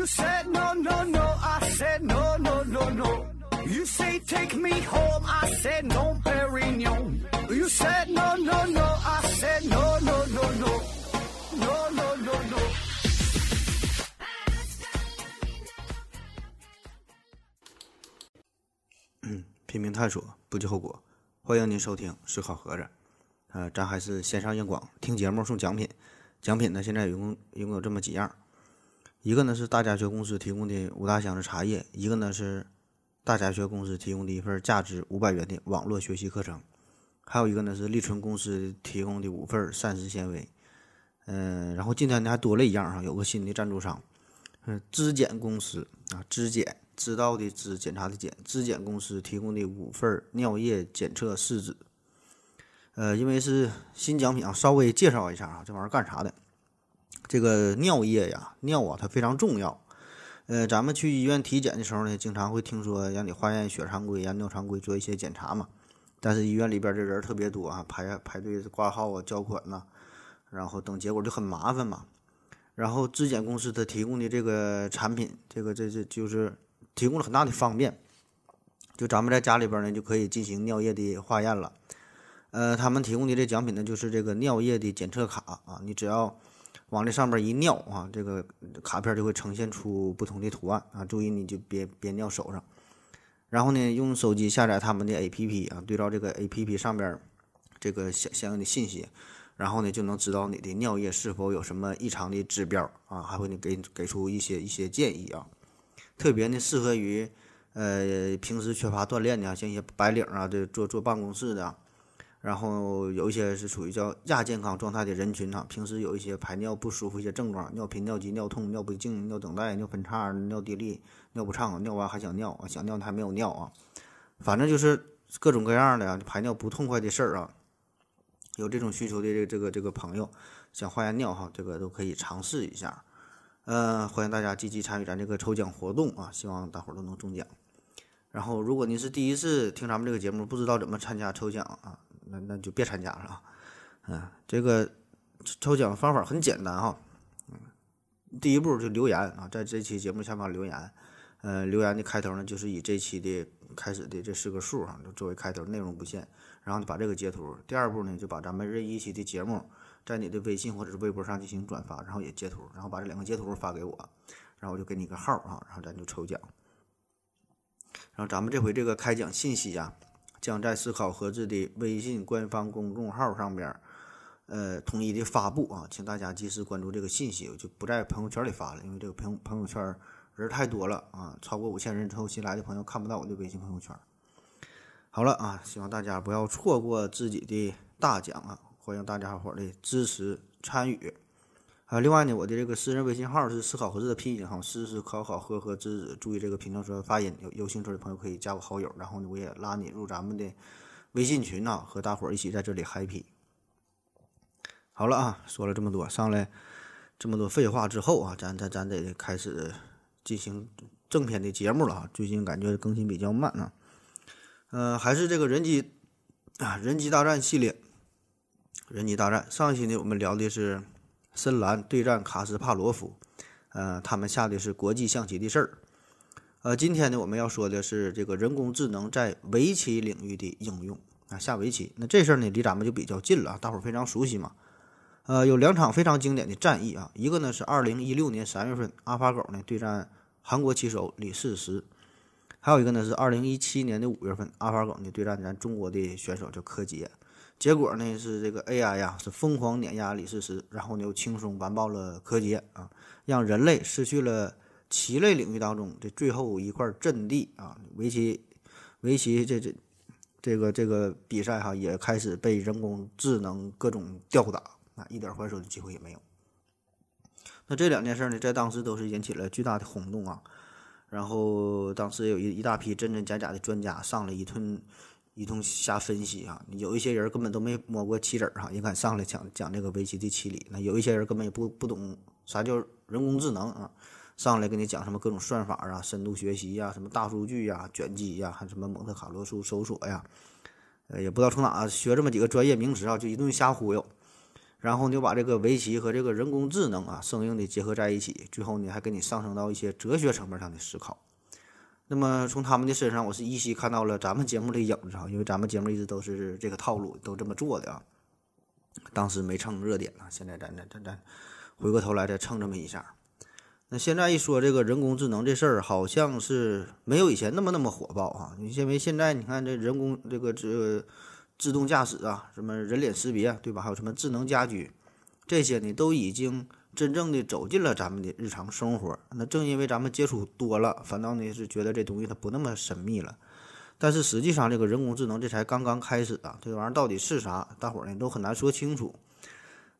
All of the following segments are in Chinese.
You said no, no, no. I said no, no, no, no. You say take me home. I said no, Perignon. You said no, no, no. I said no, no, no, no. No, no, no, no. 拼命探索，不计后果。欢迎您收听思考盒子。呃，咱还是线上硬广，听节目送奖品。奖品呢，现在一共一共有这么几样，一个呢是大家学公司提供的五大箱子茶叶，一个呢是大家学公司提供的一份价值五百元的网络学习课程，还有一个呢是立春公司提供的五份膳食纤维。嗯，然后今天呢还多了一样哈，有个新的赞助商，嗯，质检公司啊，质检。知道的质，检查的检，质检公司提供的五份尿液检测试纸。呃，因为是新奖品啊，稍微介绍一下啊，这玩意儿干啥的？这个尿液呀，尿啊，它非常重要。呃，咱们去医院体检的时候呢，经常会听说让你化验血常规呀、尿常规，做一些检查嘛。但是医院里边的人特别多啊，排排队挂号啊、交款呐，然后等结果就很麻烦嘛。然后质检公司它提供的这个产品，这个这这就是。提供了很大的方便，就咱们在家里边呢就可以进行尿液的化验了。呃，他们提供的这奖品呢就是这个尿液的检测卡啊，你只要往这上面一尿啊，这个卡片就会呈现出不同的图案啊。注意你就别别尿手上。然后呢，用手机下载他们的 APP 啊，对照这个 APP 上边这个相相应的信息，然后呢就能知道你的尿液是否有什么异常的指标啊，还会呢给给出一些一些建议啊。特别呢，适合于，呃，平时缺乏锻炼的，像一些白领啊，这坐坐办公室的，然后有一些是处于叫亚健康状态的人群啊，平时有一些排尿不舒服一些症状，尿频、尿急、尿痛、尿不尽、尿等待、尿分叉、尿滴沥、尿不畅，尿完还想尿啊，想尿还没有尿啊，反正就是各种各样的排尿不痛快的事儿啊，有这种需求的这这个这个朋友想化验尿哈，这个都可以尝试一下。呃，欢迎大家积极参与咱这个抽奖活动啊！希望大伙儿都能中奖。然后，如果您是第一次听咱们这个节目，不知道怎么参加抽奖啊，那那就别参加了啊。嗯，这个抽奖方法很简单哈。嗯，第一步就留言啊，在这期节目下方留言。呃，留言的开头呢，就是以这期的开始的这四个数哈，就作为开头，内容不限。然后你把这个截图。第二步呢，就把咱们任意一期的节目。在你的微信或者是微博上进行转发，然后也截图，然后把这两个截图发给我，然后我就给你个号啊，然后咱就抽奖。然后咱们这回这个开奖信息啊，将在思考盒子的微信官方公众号上边，呃，统一的发布啊，请大家及时关注这个信息，我就不在朋友圈里发了，因为这个朋朋友圈人太多了啊，超过五千人之后，新来的朋友看不到我的微信朋友圈。好了啊，希望大家不要错过自己的大奖啊！欢迎大家伙儿的支持参与，啊，另外呢，我的这个私人微信号是思考盒子的拼音哈，思思考考呵呵之子，注意这个平常说发音，有有兴趣的朋友可以加我好友，然后呢，我也拉你入咱们的微信群呐，和大伙儿一起在这里 happy。好了啊，说了这么多，上来这么多废话之后啊，咱咱咱得开始进行正片的节目了啊，最近感觉更新比较慢啊，呃，还是这个人机啊，人机大战系列。人机大战上一期呢，我们聊的是深蓝对战卡斯帕罗夫，呃，他们下的是国际象棋的事儿。呃，今天呢，我们要说的是这个人工智能在围棋领域的应用啊，下围棋。那这事儿呢，离咱们就比较近了，大伙儿非常熟悉嘛。呃，有两场非常经典的战役啊，一个呢是二零一六年三月份，阿法狗呢对战韩国棋手李世石，还有一个呢是二零一七年的五月份，阿法狗呢对战咱中国的选手叫柯洁。结果呢是这个 AI 呀是疯狂碾压李世石，然后呢又轻松完爆了柯洁啊，让人类失去了棋类领域当中的最后一块阵地啊。围棋，围棋这这这个这个比赛哈也开始被人工智能各种吊打啊，一点还手的机会也没有。那这两件事呢，在当时都是引起了巨大的轰动啊。然后当时有一一大批真真假假的专家上了一通。一通瞎分析啊，有一些人根本都没摸过棋子儿哈，也敢上来讲讲这个围棋的棋理。那有一些人根本也不不懂啥叫人工智能啊，上来跟你讲什么各种算法啊、深度学习呀、什么大数据呀、卷积呀，还什么蒙特卡洛数搜索呀，呃，也不知道从哪学这么几个专业名词啊，就一顿瞎忽悠。然后你就把这个围棋和这个人工智能啊生硬的结合在一起，最后呢还给你上升到一些哲学层面上的思考。那么从他们的身上，我是依稀看到了咱们节目的影子啊，因为咱们节目一直都是这个套路，都这么做的啊。当时没蹭热点啊，现在咱咱咱咱回过头来再蹭这么一下。那现在一说这个人工智能这事儿，好像是没有以前那么那么火爆啊。你。因为现在你看这人工这个这。自动驾驶啊，什么人脸识别，对吧？还有什么智能家居，这些呢都已经真正的走进了咱们的日常生活。那正因为咱们接触多了，反倒呢是觉得这东西它不那么神秘了。但是实际上，这个人工智能这才刚刚开始啊，这玩意儿到底是啥，大伙儿呢都很难说清楚。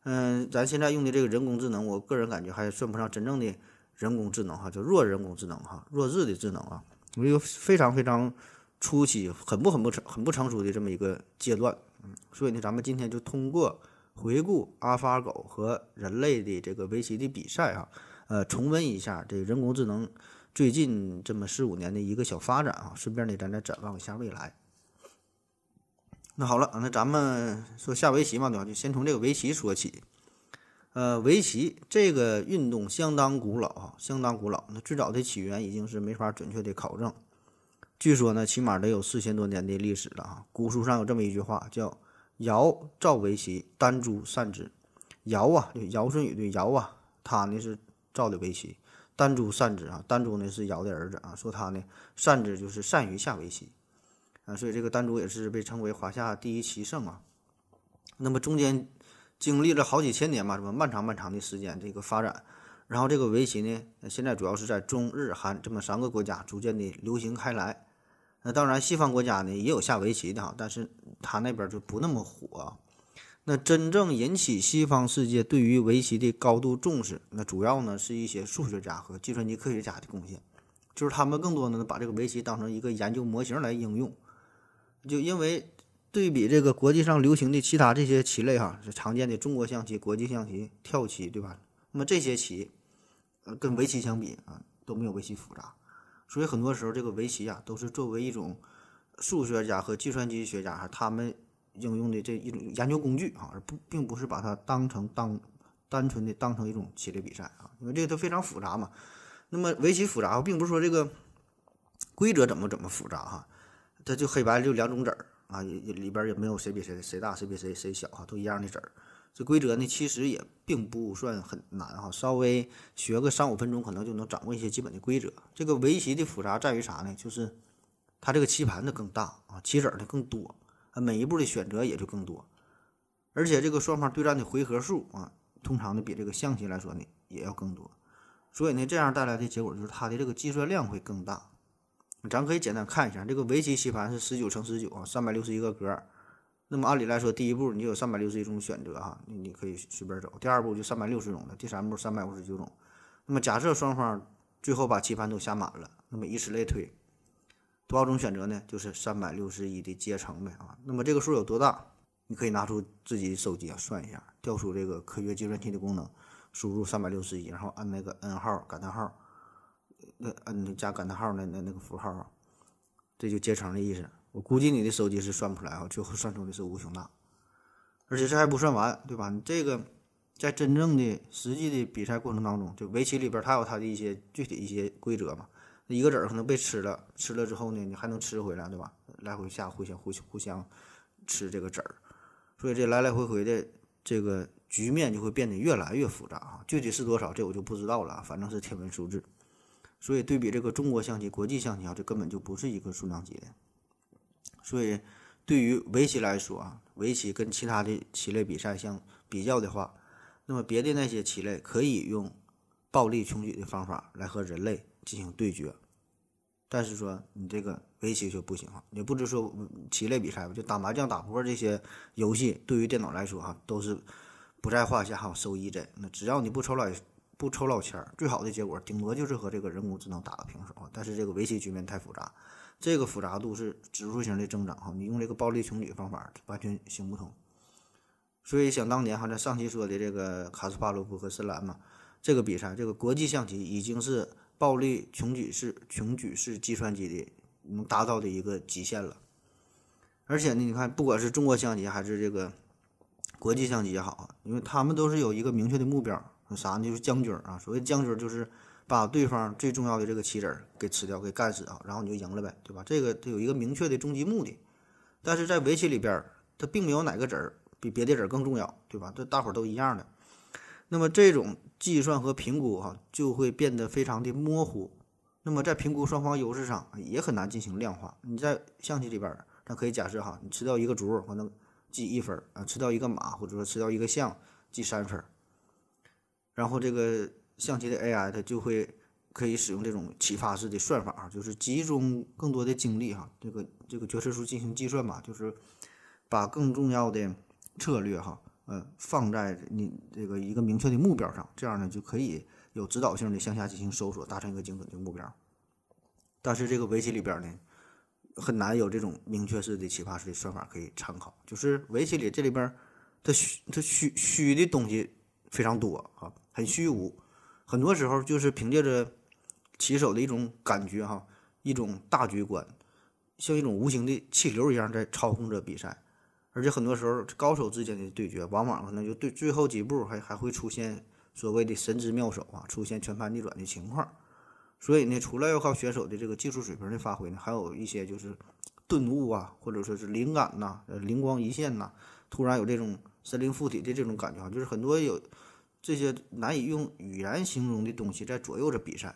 嗯，咱现在用的这个人工智能，我个人感觉还算不上真正的人工智能哈，就弱人工智能哈，弱智的智能啊，一个非常非常。初期很不很不成很不成熟的这么一个阶段，嗯，所以呢，咱们今天就通过回顾阿法狗和人类的这个围棋的比赛啊，呃，重温一下这人工智能最近这么四五年的一个小发展啊，顺便呢，咱再展望一下未来。那好了，那咱们说下围棋嘛，对吧？就先从这个围棋说起。呃，围棋这个运动相当古老啊，相当古老。那最早的起源已经是没法准确的考证。据说呢，起码得有四千多年的历史了啊。古书上有这么一句话，叫“尧造围棋，丹朱善之”。尧啊，就尧舜禹的尧啊，他呢是造的围棋，丹朱善之啊。丹朱呢是尧的儿子啊，说他呢善之就是善于下围棋啊，所以这个丹朱也是被称为华夏第一棋圣啊。那么中间经历了好几千年嘛，什么漫长漫长的时间这个发展。然后这个围棋呢，现在主要是在中日韩这么三个国家逐渐的流行开来。那当然，西方国家呢也有下围棋的哈，但是他那边就不那么火。那真正引起西方世界对于围棋的高度重视，那主要呢是一些数学家和计算机科学家的贡献，就是他们更多呢把这个围棋当成一个研究模型来应用。就因为对比这个国际上流行的其他这些棋类哈，是常见的中国象棋、国际象棋、跳棋，对吧？那么这些棋，呃，跟围棋相比啊，都没有围棋复杂。所以很多时候，这个围棋啊，都是作为一种数学家和计算机学家他们应用的这一种研究工具啊，而不并不是把它当成当单纯的当成一种棋类比赛啊，因为这个都非常复杂嘛。那么围棋复杂，并不是说这个规则怎么怎么复杂哈，它就黑白就两种子儿啊，里边也没有谁比谁谁大谁比谁谁小哈，都一样的子儿。这规则呢，其实也并不算很难哈，稍微学个三五分钟，可能就能掌握一些基本的规则。这个围棋的复杂在于啥呢？就是它这个棋盘的更大啊，棋子儿的更多，每一步的选择也就更多，而且这个双方对战的回合数啊，通常呢比这个象棋来说呢也要更多，所以呢，这样带来的结果就是它的这个计算量会更大。咱可以简单看一下，这个围棋棋盘是十九乘十九啊，三百六十一个格。那么按理来说，第一步你有三百六十一种选择哈，你你可以随便走。第二步就三百六十种了，第三步三百五十九种。那么假设双方最后把棋盘都下满了，那么以此类推，多少种选择呢？就是三百六十一的阶乘呗啊。那么这个数有多大？你可以拿出自己手机啊算一下，调出这个科学计算器的功能，输入三百六十一，然后按那个 n 号感叹号，那按加感叹号那那那个符号，这就阶乘的意思。我估计你的手机是算不出来啊，最后算出的是无穷大，而且这还不算完，对吧？你这个在真正的实际的比赛过程当中，就围棋里边它有它的一些具体一些规则嘛。一个子儿可能被吃了，吃了之后呢，你还能吃回来，对吧？来回下互相互相互相吃这个子儿，所以这来来回回的这个局面就会变得越来越复杂啊。具体是多少，这我就不知道了，反正是天文数字。所以对比这个中国象棋、国际象棋啊，这根本就不是一个数量级的。所以，对于围棋来说啊，围棋跟其他的棋类比赛相比较的话，那么别的那些棋类可以用暴力穷举的方法来和人类进行对决，但是说你这个围棋就不行啊。也不是说棋类比赛吧，就打麻将、打扑克这些游戏，对于电脑来说哈，都是不在话下哈，收益在。那只要你不抽老不抽老千儿，最好的结果顶多就是和这个人工智能打个平手。但是这个围棋局面太复杂。这个复杂度是指数型的增长哈，你用这个暴力穷举方法完全行不通。所以想当年哈，在上期说的这个卡斯帕罗夫和深蓝嘛，这个比赛，这个国际象棋已经是暴力穷举式穷举式计算机的能达到的一个极限了。而且呢，你看，不管是中国象棋还是这个国际象棋也好啊，因为他们都是有一个明确的目标，啥呢？就是将军啊。所谓将军，就是把对方最重要的这个棋子儿给吃掉、给干死啊，然后你就赢了呗，对吧？这个它有一个明确的终极目的。但是在围棋里边，它并没有哪个子儿比别的子儿更重要，对吧？这大伙儿都一样的。那么这种计算和评估哈，就会变得非常的模糊。那么在评估双方优势上也很难进行量化。你在象棋里边，咱可以假设哈，你吃掉一个卒可能记一分啊，吃掉一个马或者说吃掉一个象记三分。然后这个象棋的 AI 它就会可以使用这种启发式的算法，就是集中更多的精力哈，这个这个决策树进行计算吧，就是把更重要的策略哈，呃，放在你这个一个明确的目标上，这样呢就可以有指导性的向下进行搜索，达成一个精准的目标。但是这个围棋里边呢，很难有这种明确式的启发式的算法可以参考，就是围棋里这里边它虚它虚虚的东西非常多啊，很虚无，很多时候就是凭借着棋手的一种感觉哈，一种大局观，像一种无形的气流一样在操控着比赛，而且很多时候高手之间的对决，往往可能就对最后几步还还会出现所谓的神之妙手啊，出现全盘逆转的情况。所以呢，除了要靠选手的这个技术水平的发挥呢，还有一些就是顿悟啊，或者说是灵感呐，呃，灵光一现呐，突然有这种神灵附体的这种感觉啊，就是很多有这些难以用语言形容的东西在左右着比赛。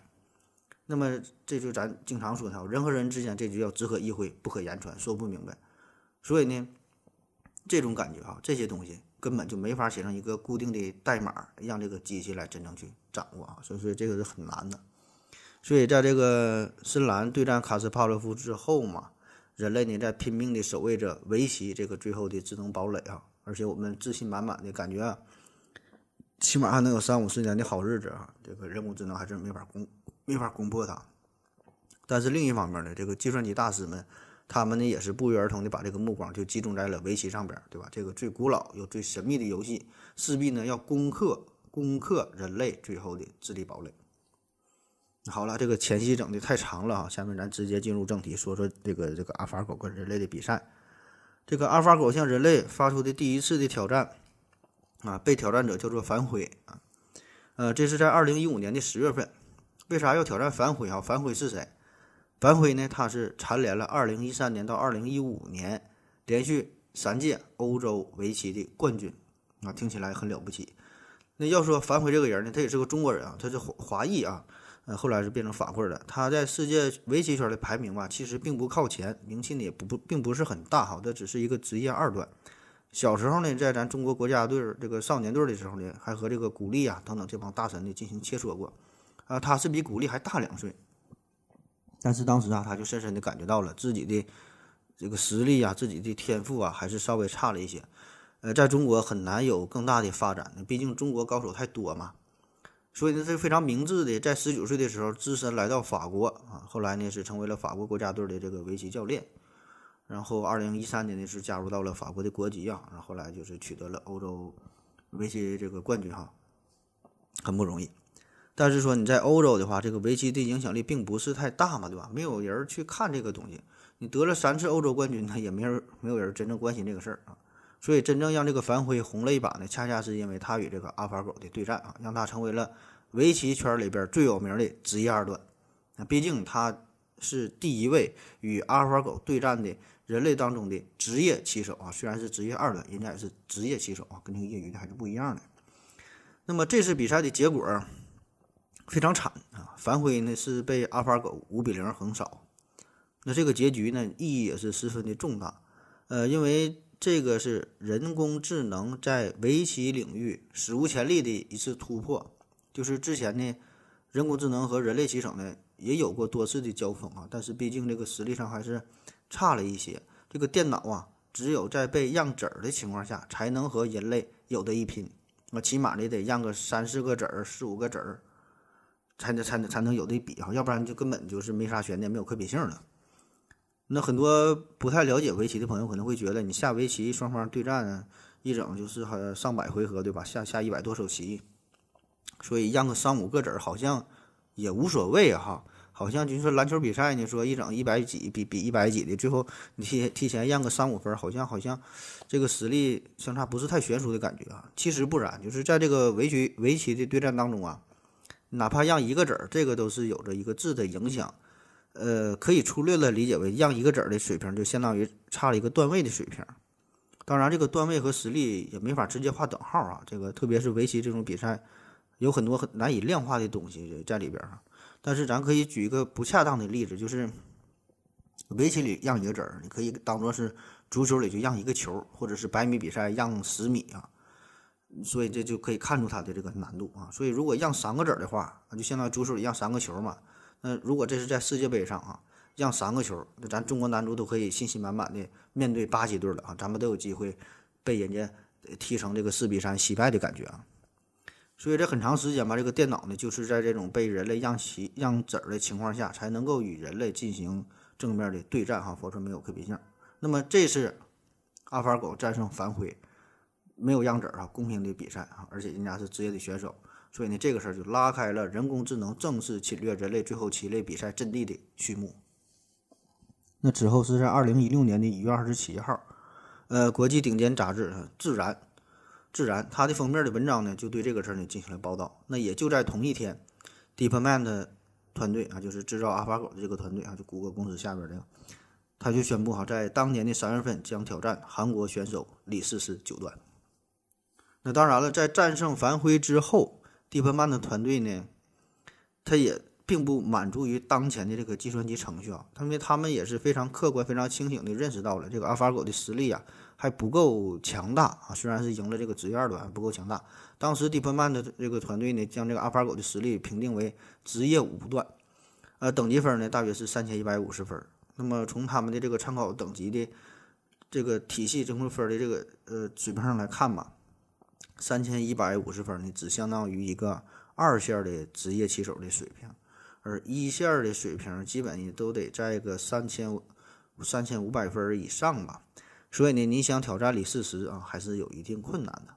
那么这就咱经常说的，人和人之间这就叫只可意会不可言传，说不明白。所以呢，这种感觉哈，这些东西根本就没法写成一个固定的代码，让这个机器来真正去掌握啊。所以说这个是很难的。所以，在这个深蓝对战卡斯帕洛夫之后嘛，人类呢在拼命的守卫着围棋这个最后的智能堡垒啊，而且我们自信满满的感觉啊，起码还能有三五十年的好日子啊。这个人工智能还是没法攻，没法攻破它。但是另一方面呢，这个计算机大师们，他们呢也是不约而同的把这个目光就集中在了围棋上边，对吧？这个最古老又最神秘的游戏，势必呢要攻克攻克人类最后的智力堡垒。好了，这个前期整的太长了哈，下面咱直接进入正题，说说这个这个阿尔法狗跟人类的比赛。这个阿尔法狗向人类发出的第一次的挑战啊，被挑战者叫做樊辉啊，呃，这是在二零一五年的十月份。为啥要挑战樊辉啊？樊辉是谁？樊辉呢，他是蝉联了二零一三年到二零一五年连续三届欧洲围棋的冠军啊，听起来很了不起。那要说樊辉这个人呢，他也是个中国人啊，他是华华裔啊。呃，后来是变成法棍了。他在世界围棋圈的排名吧，其实并不靠前，名气呢也不不并不是很大哈。这只是一个职业二段。小时候呢，在咱中国国家队这个少年队的时候呢，还和这个古力啊等等这帮大神呢进行切磋过。啊，他是比古力还大两岁。但是当时啊，他就深深的感觉到了自己的这个实力啊，自己的天赋啊，还是稍微差了一些。呃，在中国很难有更大的发展，毕竟中国高手太多嘛。所以呢，是非常明智的，在十九岁的时候只身来到法国啊，后来呢是成为了法国国家队的这个围棋教练，然后二零一三年呢是加入到了法国的国籍啊，然后来就是取得了欧洲围棋这个冠军哈，很不容易。但是说你在欧洲的话，这个围棋的影响力并不是太大嘛，对吧？没有人去看这个东西，你得了三次欧洲冠军，他也没人没有人真正关心这个事儿啊。所以，真正让这个樊辉红了一把呢，恰恰是因为他与这个阿法狗的对战啊，让他成为了围棋圈里边最有名的职业二段。那毕竟他是第一位与阿法狗对战的人类当中的职业棋手啊，虽然是职业二段，人家也是职业棋手啊，跟那个业余的还是不一样的。那么这次比赛的结果非常惨啊，樊辉呢是被阿法狗五比零横扫。那这个结局呢，意义也是十分的重大，呃，因为。这个是人工智能在围棋领域史无前例的一次突破。就是之前呢，人工智能和人类棋手呢也有过多次的交锋啊，但是毕竟这个实力上还是差了一些。这个电脑啊，只有在被让子儿的情况下，才能和人类有的一拼。那起码呢得让个三四个子儿、四五个子儿，才能才能才能有的比啊，要不然就根本就是没啥悬念，没有可比性了。那很多不太了解围棋的朋友可能会觉得，你下围棋双方对战一整就是好像上百回合，对吧？下下一百多手棋，所以让个三五个子儿好像也无所谓哈。好像就是说篮球比赛呢，说一整一百几比比一百几的，最后你提提前让个三五分，好像好像这个实力相差不是太悬殊的感觉啊。其实不然，就是在这个围棋围棋的对战当中啊，哪怕让一个子儿，这个都是有着一个质的影响。呃，可以粗略的理解为让一个子儿的水平，就相当于差了一个段位的水平。当然，这个段位和实力也没法直接画等号啊。这个特别是围棋这种比赛，有很多很难以量化的东西在里边儿但是咱可以举一个不恰当的例子，就是围棋里让一个子儿，你可以当做是足球里就让一个球，或者是百米比赛让十米啊，所以这就可以看出它的这个难度啊。所以如果让三个子儿的话，那就相当于足球里让三个球嘛。那如果这是在世界杯上啊，让三个球，那咱中国男足都可以信心满满的面对巴西队了啊，咱们都有机会被人家踢成这个四比三惜败的感觉啊。所以这很长时间吧，这个电脑呢，就是在这种被人类让棋让子儿的情况下，才能够与人类进行正面的对战哈，否则没有可比性。那么这次阿法狗战胜反悔，没有让子儿啊，公平的比赛啊，而且人家是职业的选手，所以呢，这个事儿就拉开了人工智能正式侵略人类最后棋类比赛阵地的序幕。那之后是在二零一六年的一月二十七号，呃，国际顶尖杂志《自然》。自然，它的封面的文章呢，就对这个事儿呢进行了报道。那也就在同一天，DeepMind 团队啊，就是制造阿法狗的这个团队啊，就谷歌公司下边这个，他就宣布哈，在当年的三月份将挑战韩国选手李世石九段。那当然了，在战胜樊辉之后，DeepMind 团队呢，他也并不满足于当前的这个计算机程序啊，因为他们也是非常客观、非常清醒的认识到了这个阿法狗的实力啊。还不够强大啊！虽然是赢了这个职业二段，不够强大。当时 DeepMind 的这个团队呢，将这个阿法狗的实力评定为职业五段，呃，等级分呢大约是三千一百五十分。那么从他们的这个参考等级的这个体系综合分的这个呃水平上来看吧，三千一百五十分呢，只相当于一个二线的职业棋手的水平，而一线的水平基本呢都得在个三千三千五百分以上吧。所以呢，你想挑战李世石啊，还是有一定困难的。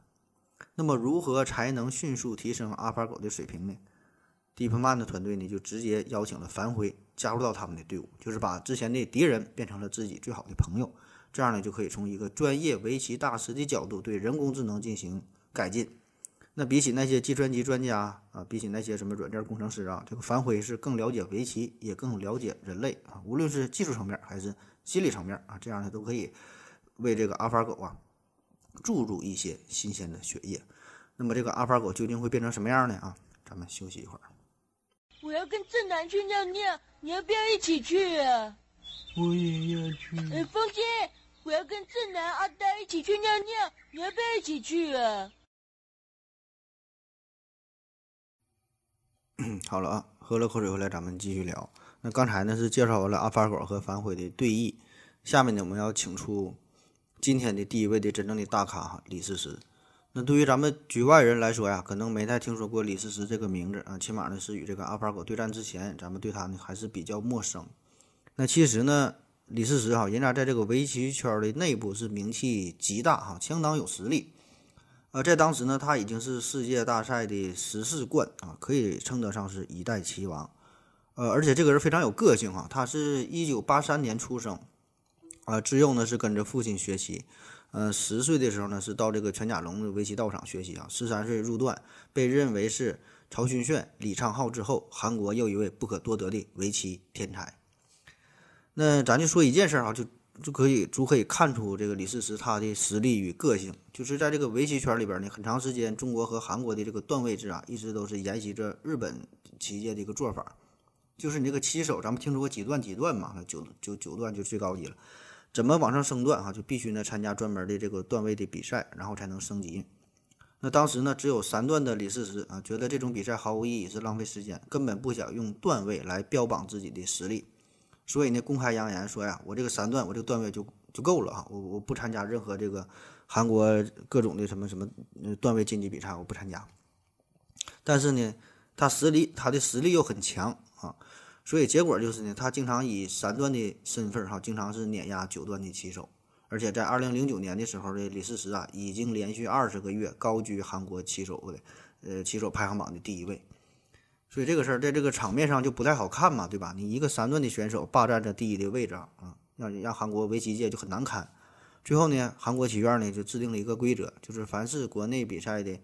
那么，如何才能迅速提升阿法狗的水平呢？DeepMind 的团队呢，就直接邀请了樊辉加入到他们的队伍，就是把之前的敌人变成了自己最好的朋友。这样呢，就可以从一个专业围棋大师的角度对人工智能进行改进。那比起那些计算机专家啊，比起那些什么软件工程师啊，这个樊辉是更了解围棋，也更了解人类啊。无论是技术层面还是心理层面啊，这样呢都可以。为这个阿尔法狗啊注入一些新鲜的血液，那么这个阿尔法狗究竟会变成什么样呢？啊，咱们休息一会儿。我要跟正南去尿尿，你要不要一起去啊？我也要去。哎，风姐，我要跟正南、阿呆一起去尿尿，你要不要一起去啊？好了啊，喝了口水回来，咱们继续聊。那刚才呢是介绍完了阿法狗和反悔的对弈，下面呢我们要请出。今天的第一位的真正的大咖哈，李世石。那对于咱们局外人来说呀，可能没太听说过李世石这个名字啊。起码呢，是与这个阿法狗对战之前，咱们对他呢还是比较陌生。那其实呢，李世石哈，人家在这个围棋圈的内部是名气极大哈，相当有实力。呃，在当时呢，他已经是世界大赛的十四冠啊，可以称得上是一代棋王。呃，而且这个人非常有个性哈，他是一九八三年出生。啊，自幼呢是跟着父亲学习，呃，十岁的时候呢是到这个全甲龙的围棋道场学习啊，十三岁入段，被认为是曹勋炫、李昌镐之后韩国又一位不可多得的围棋天才。那咱就说一件事儿啊，就就可以足可以看出这个李世石他的实力与个性，就是在这个围棋圈里边呢，很长时间中国和韩国的这个段位制啊，一直都是沿袭着日本棋界的一个做法，就是你这个棋手，咱们听说过几段几段嘛，九九九段就最高级了。怎么往上升段哈，就必须呢参加专门的这个段位的比赛，然后才能升级。那当时呢只有三段的李世石啊，觉得这种比赛毫无意义，是浪费时间，根本不想用段位来标榜自己的实力。所以呢公开扬言说呀，我这个三段，我这个段位就就够了哈，我我不参加任何这个韩国各种的什么什么段位晋级比赛，我不参加。但是呢，他实力他的实力又很强。所以结果就是呢，他经常以三段的身份哈，经常是碾压九段的棋手，而且在二零零九年的时候的李世石啊，已经连续二十个月高居韩国棋手的呃棋手排行榜的第一位。所以这个事儿在这个场面上就不太好看嘛，对吧？你一个三段的选手霸占着第一的位置啊，让让韩国围棋界就很难堪。最后呢，韩国棋院呢就制定了一个规则，就是凡是国内比赛的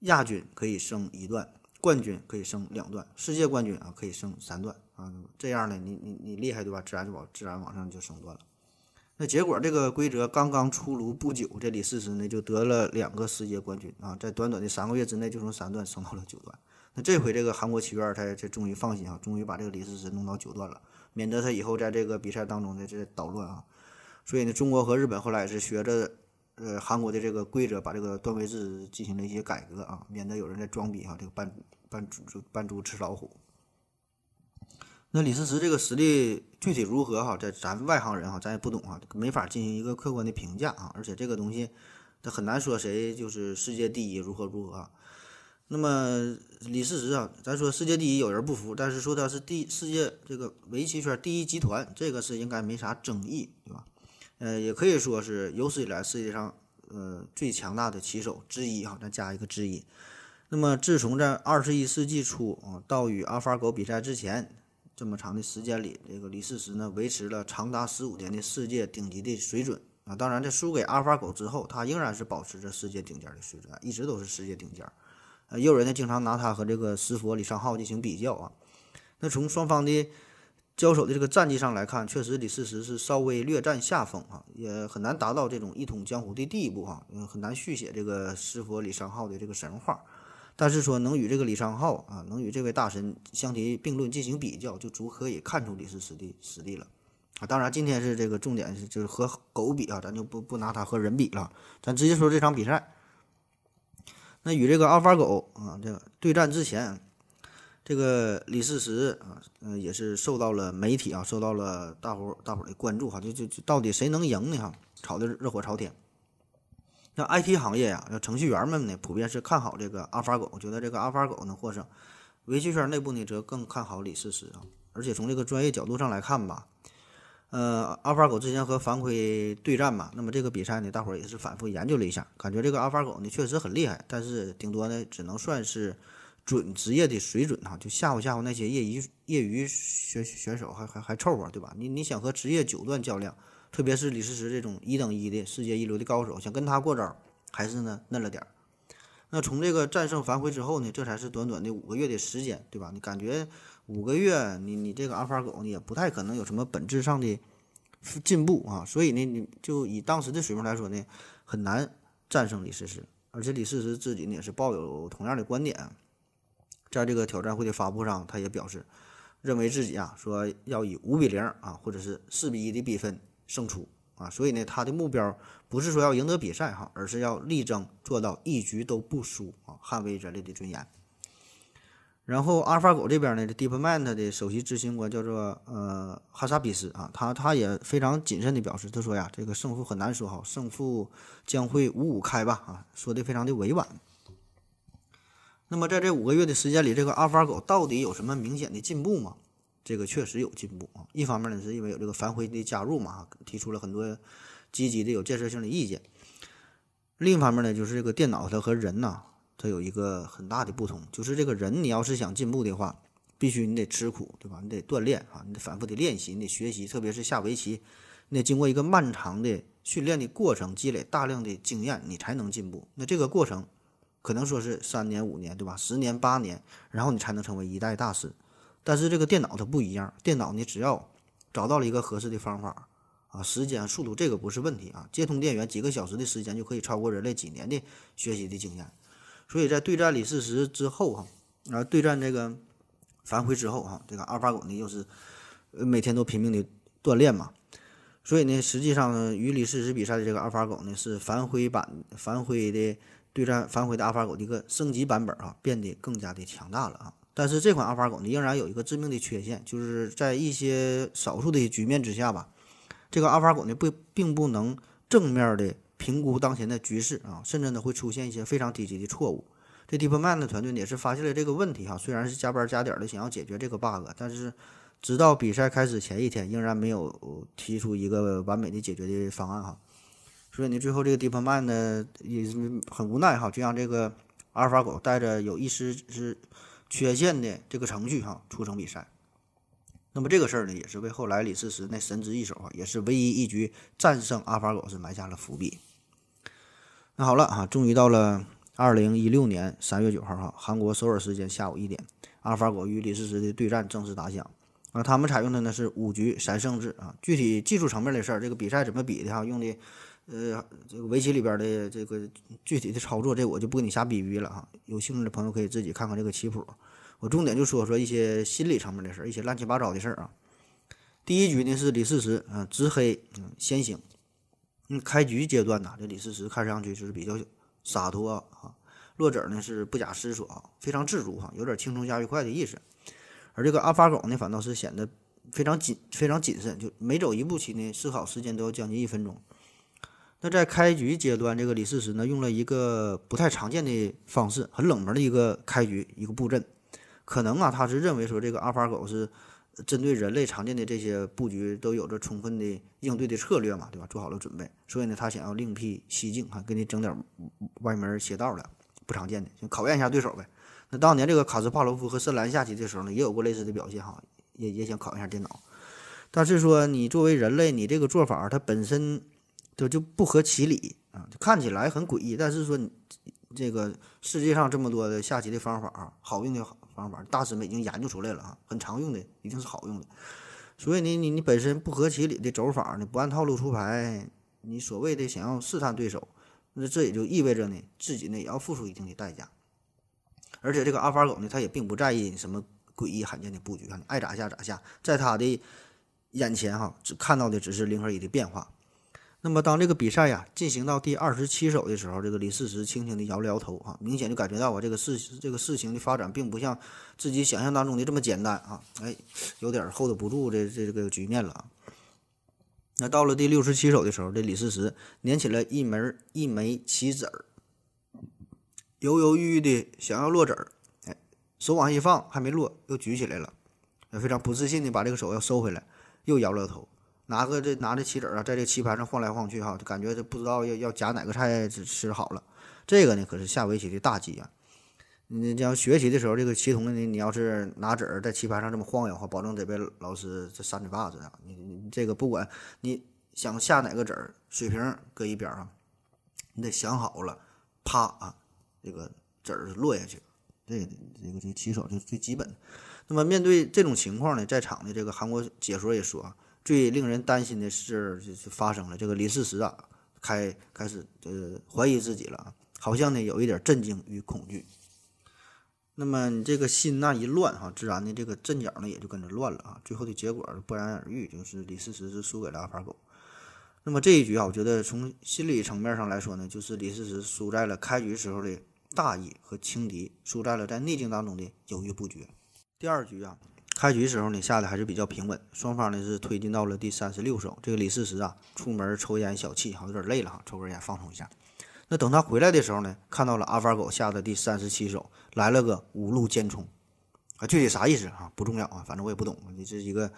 亚军可以升一段，冠军可以升两段，世界冠军啊可以升三段啊。这样呢，你你你厉害对吧？自然就往自然往上就升段了。那结果这个规则刚刚出炉不久，这李世石呢就得了两个世界冠军啊，在短短的三个月之内就从三段升到了九段。那这回这个韩国棋院他这终于放心啊，终于把这个李世石弄到九段了，免得他以后在这个比赛当中的这捣乱啊。所以呢，中国和日本后来也是学着，呃，韩国的这个规则，把这个段位制进行了一些改革啊，免得有人在装逼哈，这个扮扮猪扮猪吃老虎。那李世石这个实力具体如何哈，在咱外行人哈，咱也不懂啊，没法进行一个客观的评价啊。而且这个东西，他很难说谁就是世界第一如何如何。那么李世石啊，咱说世界第一有人不服，但是说他是第世界这个围棋圈第一集团，这个是应该没啥争议，对吧？呃，也可以说是有史以来世界上呃最强大的棋手之一哈，咱加一个之一。那么自从在二十一世纪初啊，到与阿尔法狗比赛之前这么长的时间里，这个李世石呢维持了长达十五年的世界顶级的水准啊。当然，在输给阿尔法狗之后，他仍然是保持着世界顶尖的水准，一直都是世界顶尖。呃，也有人呢经常拿他和这个石佛李尚浩进行比较啊。那从双方的交手的这个战绩上来看，确实李世石是稍微略占下风啊，也很难达到这种一统江湖的地步哈，嗯，很难续写这个师佛李商浩的这个神话。但是说能与这个李商浩啊，能与这位大神相提并论进行比较，就足可以看出李世石的实力了啊。当然，今天是这个重点是就是和狗比啊，咱就不不拿他和人比了，咱直接说这场比赛。那与这个阿尔法狗啊，这个对战之前。这个李世石啊，嗯，也是受到了媒体啊，受到了大伙大伙的关注哈，就就就到底谁能赢呢哈？炒的热火朝天。那 IT 行业呀，那程序员们呢，普遍是看好这个阿尔法狗，觉得这个阿尔法狗能获胜。围棋圈内部呢，则更看好李世石啊。而且从这个专业角度上来看吧，呃，阿尔法狗之前和樊哙对战嘛，那么这个比赛呢，大伙也是反复研究了一下，感觉这个阿尔法狗呢确实很厉害，但是顶多呢，只能算是。准职业的水准哈，就吓唬吓唬那些业余业余选选手，还还还凑合，对吧？你你想和职业九段较量，特别是李世石这种一等一的世界一流的高手，想跟他过招，还是呢嫩了点儿。那从这个战胜樊帏之后呢，这才是短短的五个月的时间，对吧？你感觉五个月，你你这个阿尔法狗也不太可能有什么本质上的进步啊，所以呢，你就以当时的水平来说呢，很难战胜李世石。而且李世石自己呢也是抱有同样的观点。在这个挑战会的发布上，他也表示，认为自己啊说要以五比零啊，或者是四比一的比分胜出啊，所以呢，他的目标不是说要赢得比赛哈，而是要力争做到一局都不输啊，捍卫人类的尊严。然后阿尔法狗这边呢，这 DeepMind 的首席执行官叫做呃哈萨比斯啊，他他也非常谨慎的表示，他说呀，这个胜负很难说哈，胜负将会五五开吧啊，说的非常的委婉。那么在这五个月的时间里，这个阿尔法狗到底有什么明显的进步吗？这个确实有进步啊。一方面呢，是因为有这个樊帏的加入嘛，提出了很多积极的、有建设性的意见。另一方面呢，就是这个电脑它和人呐，它有一个很大的不同，就是这个人你要是想进步的话，必须你得吃苦，对吧？你得锻炼啊，你得反复的练习，你得学习，特别是下围棋，你得经过一个漫长的训练的过程，积累大量的经验，你才能进步。那这个过程。可能说是三年五年，对吧？十年八年，然后你才能成为一代大师。但是这个电脑它不一样，电脑你只要找到了一个合适的方法啊，时间速度这个不是问题啊，接通电源几个小时的时间就可以超过人类几年的学习的经验。所以在对战李世石之后哈，然后对战这个樊帏之后哈，这个阿尔法狗呢又是每天都拼命的锻炼嘛。所以呢，实际上呢，与李世石比赛的这个阿尔法狗呢是樊帏版樊帏的。对战反悔的阿尔法狗的一个升级版本啊，变得更加的强大了啊。但是这款阿尔法狗呢，仍然有一个致命的缺陷，就是在一些少数的局面之下吧，这个阿尔法狗呢不并不能正面的评估当前的局势啊，甚至呢会出现一些非常低级的错误。这 DeepMind 团队呢也是发现了这个问题哈，虽然是加班加点的想要解决这个 bug，但是直到比赛开始前一天，仍然没有提出一个完美的解决的方案哈。所以呢，最后这个 DeepMind 呢也是很无奈哈，就让这个阿尔法狗带着有一丝是缺陷的这个程序哈出城比赛。那么这个事儿呢，也是为后来李世石那神之一手啊，也是唯一一局战胜阿尔法狗是埋下了伏笔。那好了啊，终于到了二零一六年三月九号哈，韩国首尔时间下午一点，阿尔法狗与李世石的对战正式打响。啊，他们采用的呢是五局三胜制啊。具体技术层面的事儿，这个比赛怎么比的哈，用的呃这个围棋里边的这个具体的操作，这我就不给你瞎比喻了哈。有兴趣的朋友可以自己看看这个棋谱。我重点就说说一些心理层面的事儿，一些乱七八糟的事儿啊。第一局呢是李世石啊执黑嗯先行，嗯开局阶段呢这李世石看上去就是比较洒脱啊，落子呢是不假思索啊，非常自如哈，有点轻松加愉快的意思。而这个阿法狗呢反倒是显得非常谨非常谨慎，就每走一步棋呢思考时间都要将近一分钟。那在开局阶段，这个李世石呢用了一个不太常见的方式，很冷门的一个开局一个布阵。可能啊，他是认为说这个阿尔法狗是针对人类常见的这些布局都有着充分的应对的策略嘛，对吧？做好了准备，所以呢，他想要另辟蹊径哈，给你整点歪门邪道的，不常见的，先考验一下对手呗。那当年这个卡斯帕罗夫和深蓝下棋的时候呢，也有过类似的表现哈，也也想考验一下电脑。但是说你作为人类，你这个做法它本身就就不合其理啊，看起来很诡异。但是说你这个世界上这么多的下棋的方法啊，好用的。方法大师们已经研究出来了啊，很常用的，一定是好用的。所以你你你本身不合其理的走法，你不按套路出牌，你所谓的想要试探对手，那这也就意味着呢，自己呢也要付出一定的代价。而且这个阿尔法狗呢，他也并不在意什么诡异罕见的布局，爱咋下咋下，在他的眼前哈，只看到的只是零和一的变化。那么，当这个比赛呀进行到第二十七手的时候，这个李世石轻轻地摇了摇头，啊，明显就感觉到啊，这个事这个事情的发展并不像自己想象当中的这么简单啊，哎，有点 hold 不住这这个局面了。那到了第六十七手的时候，这李世石捻起了一枚一枚棋子儿，犹犹豫豫的想要落子儿，哎，手往下一放，还没落，又举起来了，非常不自信的把这个手要收回来，又摇了摇头。拿个这拿着棋子啊，在这棋盘上晃来晃去哈，就感觉这不知道要要夹哪个菜吃好了。这个呢可是下围棋的大忌啊！你这样学习的时候，这个棋童呢，你要是拿子儿在棋盘上这么晃悠的话，保证得被老师这扇嘴巴子啊！你你这个不管你想下哪个子儿，水平搁一边啊，你得想好了，啪啊，这个子儿落下去。这个这个这棋手就最基本。那么面对这种情况呢，在场的这个韩国解说也说啊。最令人担心的事就是发生了，这个李世石啊，开开始呃怀疑自己了，好像呢有一点震惊与恐惧。那么你这个心那一乱哈，自然的这个阵脚呢也就跟着乱了啊。最后的结果不言而喻，就是李世石是输给了阿法狗。那么这一局啊，我觉得从心理层面上来说呢，就是李世石输在了开局时候的大意和轻敌，输在了在逆境当中的犹豫不决。第二局啊。开局时候呢，下的还是比较平稳，双方呢是推进到了第三十六手。这个李世石啊，出门抽烟小憩，好像有点累了哈，抽根烟放松一下。那等他回来的时候呢，看到了阿法狗下的第三十七手，来了个五路尖冲，啊，具体啥意思啊？不重要啊，反正我也不懂，这是一个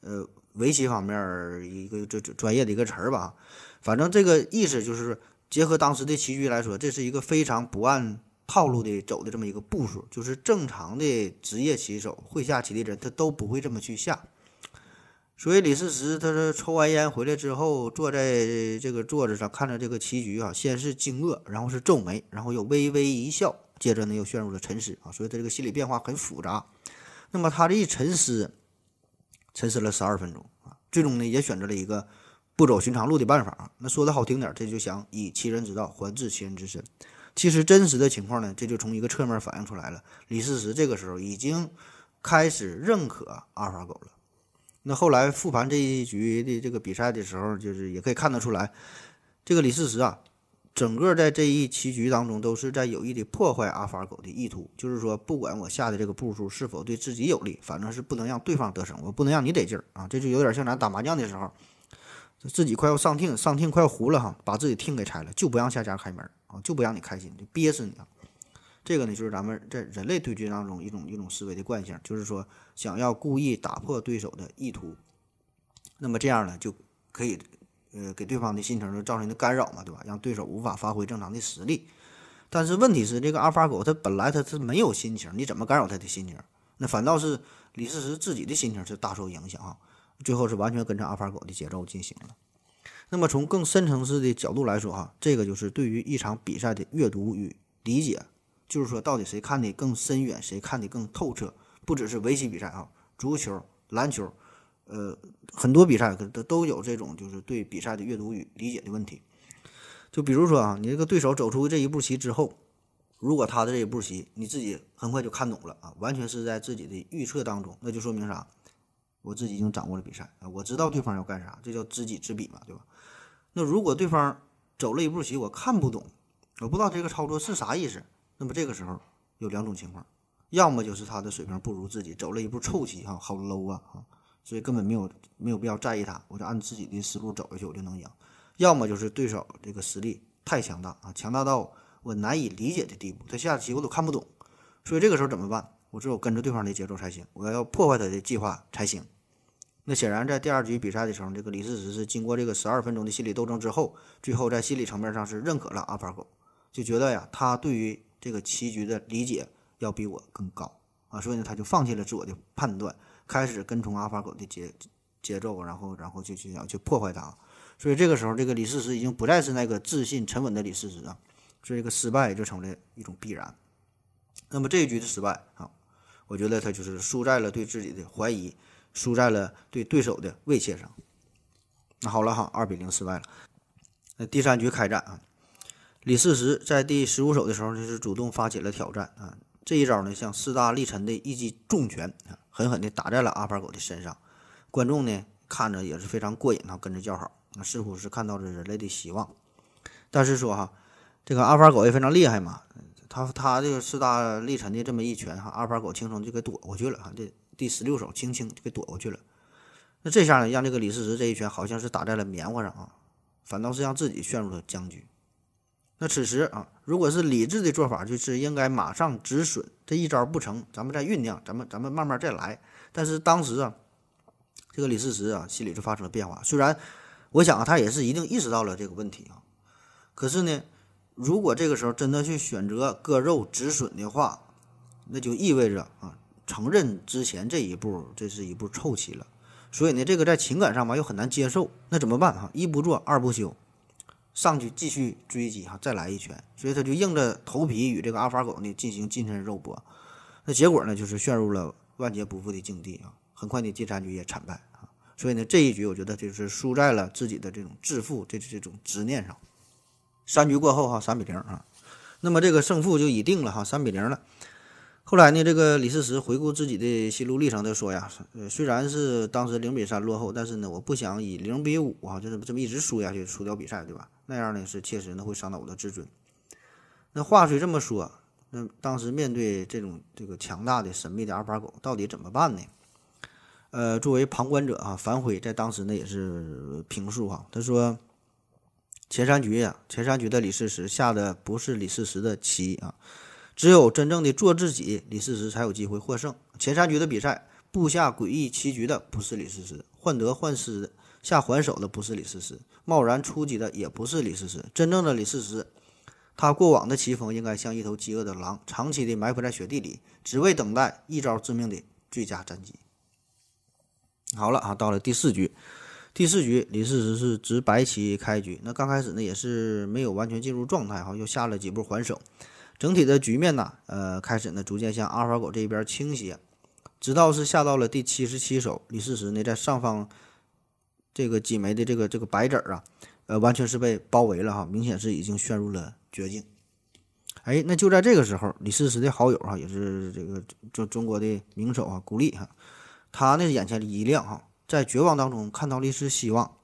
呃围棋方面一个这这专业的一个词儿吧。反正这个意思就是结合当时的棋局来说，这是一个非常不按。套路的走的这么一个步数，就是正常的职业棋手会下棋的人，他都不会这么去下。所以李世石他是抽完烟回来之后，坐在这个座子上看着这个棋局啊，先是惊愕，然后是皱眉，然后又微微一笑，接着呢又陷入了沉思啊。所以他这个心理变化很复杂。那么他这一沉思，沉思了十二分钟啊，最终呢也选择了一个不走寻常路的办法。那说的好听点，这就想以其人之道还治其人之身。其实真实的情况呢，这就从一个侧面反映出来了。李世石这个时候已经开始认可阿尔法狗了。那后来复盘这一局的这个比赛的时候，就是也可以看得出来，这个李世石啊，整个在这一棋局当中都是在有意的破坏阿尔法狗的意图。就是说，不管我下的这个步数是否对自己有利，反正是不能让对方得胜，我不能让你得劲儿啊。这就有点像咱打麻将的时候，自己快要上听，上听快要糊了哈，把自己听给拆了，就不让下家开门。就不让你开心，就憋死你啊！这个呢，就是咱们在人类对局当中一种一种思维的惯性，就是说想要故意打破对手的意图，那么这样呢，就可以呃给对方的心情造成的干扰嘛，对吧？让对手无法发挥正常的实力。但是问题是，这个阿尔法狗它本来它是没有心情，你怎么干扰它的心情？那反倒是李世石自己的心情是大受影响啊，最后是完全跟着阿尔法狗的节奏进行了。那么从更深层次的角度来说哈，这个就是对于一场比赛的阅读与理解，就是说到底谁看的更深远，谁看的更透彻，不只是围棋比赛啊，足球、篮球，呃，很多比赛都都有这种就是对比赛的阅读与理解的问题。就比如说啊，你这个对手走出这一步棋之后，如果他的这一步棋你自己很快就看懂了啊，完全是在自己的预测当中，那就说明啥？我自己已经掌握了比赛啊，我知道对方要干啥，这叫知己知彼嘛，对吧？那如果对方走了一步棋，我看不懂，我不知道这个操作是啥意思，那么这个时候有两种情况，要么就是他的水平不如自己，走了一步臭棋哈，好 low 啊啊，所以根本没有没有必要在意他，我就按自己的思路走下去，我就能赢。要么就是对手这个实力太强大啊，强大到我难以理解的地步，他下棋我都看不懂，所以这个时候怎么办？我只有跟着对方的节奏才行，我要破坏他的计划才行。那显然在第二局比赛的时候，这个李世石是经过这个十二分钟的心理斗争之后，最后在心理层面上是认可了阿尔法狗，就觉得呀，他对于这个棋局的理解要比我更高啊，所以呢，他就放弃了自我的判断，开始跟从阿尔法狗的节节奏，然后然后就去想去破坏他。所以这个时候，这个李世石已经不再是那个自信沉稳的李世石啊，所以这个失败就成了一种必然。那么这一局的失败啊，我觉得他就是输在了对自己的怀疑，输在了对对手的畏怯上。那好了哈，二比零失败了。那第三局开战啊，李世石在第十五手的时候就是主动发起了挑战啊，这一招呢像势大力沉的一记重拳，狠狠地打在了阿法狗的身上。观众呢看着也是非常过瘾啊，跟着叫好。那似乎是看到了人类的希望，但是说哈，这个阿法狗也非常厉害嘛，他他这个势大力沉的这么一拳哈，阿法狗轻松就给躲过去了哈，这第十六手轻轻就给躲过去了。那这下呢，让这个李世石这一拳好像是打在了棉花上啊，反倒是让自己陷入了僵局。那此时啊，如果是理智的做法，就是应该马上止损，这一招不成，咱们再酝酿，咱们咱们慢慢再来。但是当时啊，这个李世石啊，心里就发生了变化，虽然。我想啊，他也是一定意识到了这个问题啊。可是呢，如果这个时候真的去选择割肉止损的话，那就意味着啊，承认之前这一步这是一步臭棋了。所以呢，这个在情感上吧又很难接受。那怎么办哈？一不做二不休，上去继续追击哈，再来一拳。所以他就硬着头皮与这个阿法狗呢进行近身肉搏。那结果呢，就是陷入了万劫不复的境地啊。很快呢，第三局也惨败啊。所以呢，这一局我觉得就是输在了自己的这种自负这这种执念上。三局过后哈，三比零啊，那么这个胜负就已定了哈，三比零了。后来呢，这个李世石回顾自己的心路历程，他说呀，呃，虽然是当时零比三落后，但是呢，我不想以零比五啊，就是这么一直输下去，输掉比赛，对吧？那样呢是确实呢会伤到我的自尊。那话虽这么说，那当时面对这种这个强大的神秘的阿尔法狗，到底怎么办呢？呃，作为旁观者啊，樊辉在当时呢也是评述哈，他说前三局呀，前三局的李世石下的不是李世石的棋啊，只有真正的做自己，李世石才有机会获胜。前三局的比赛布下诡异棋局的不是李世石，患得患失下还手的不是李世石，贸然出击的也不是李世石。真正的李世石，他过往的棋风应该像一头饥饿的狼，长期的埋伏在雪地里，只为等待一招致命的最佳战机。好了啊，到了第四局，第四局李世石是执白棋开局。那刚开始呢，也是没有完全进入状态哈，又下了几步还手。整体的局面呢，呃，开始呢逐渐向阿尔法狗这一边倾斜，直到是下到了第七十七手，李世石呢在上方这个几枚的这个这个白子儿啊，呃，完全是被包围了哈，明显是已经陷入了绝境。哎，那就在这个时候，李世石的好友哈，也是这个中中国的名手啊，古力哈。他呢眼前一亮哈，在绝望当中看到了一丝希望，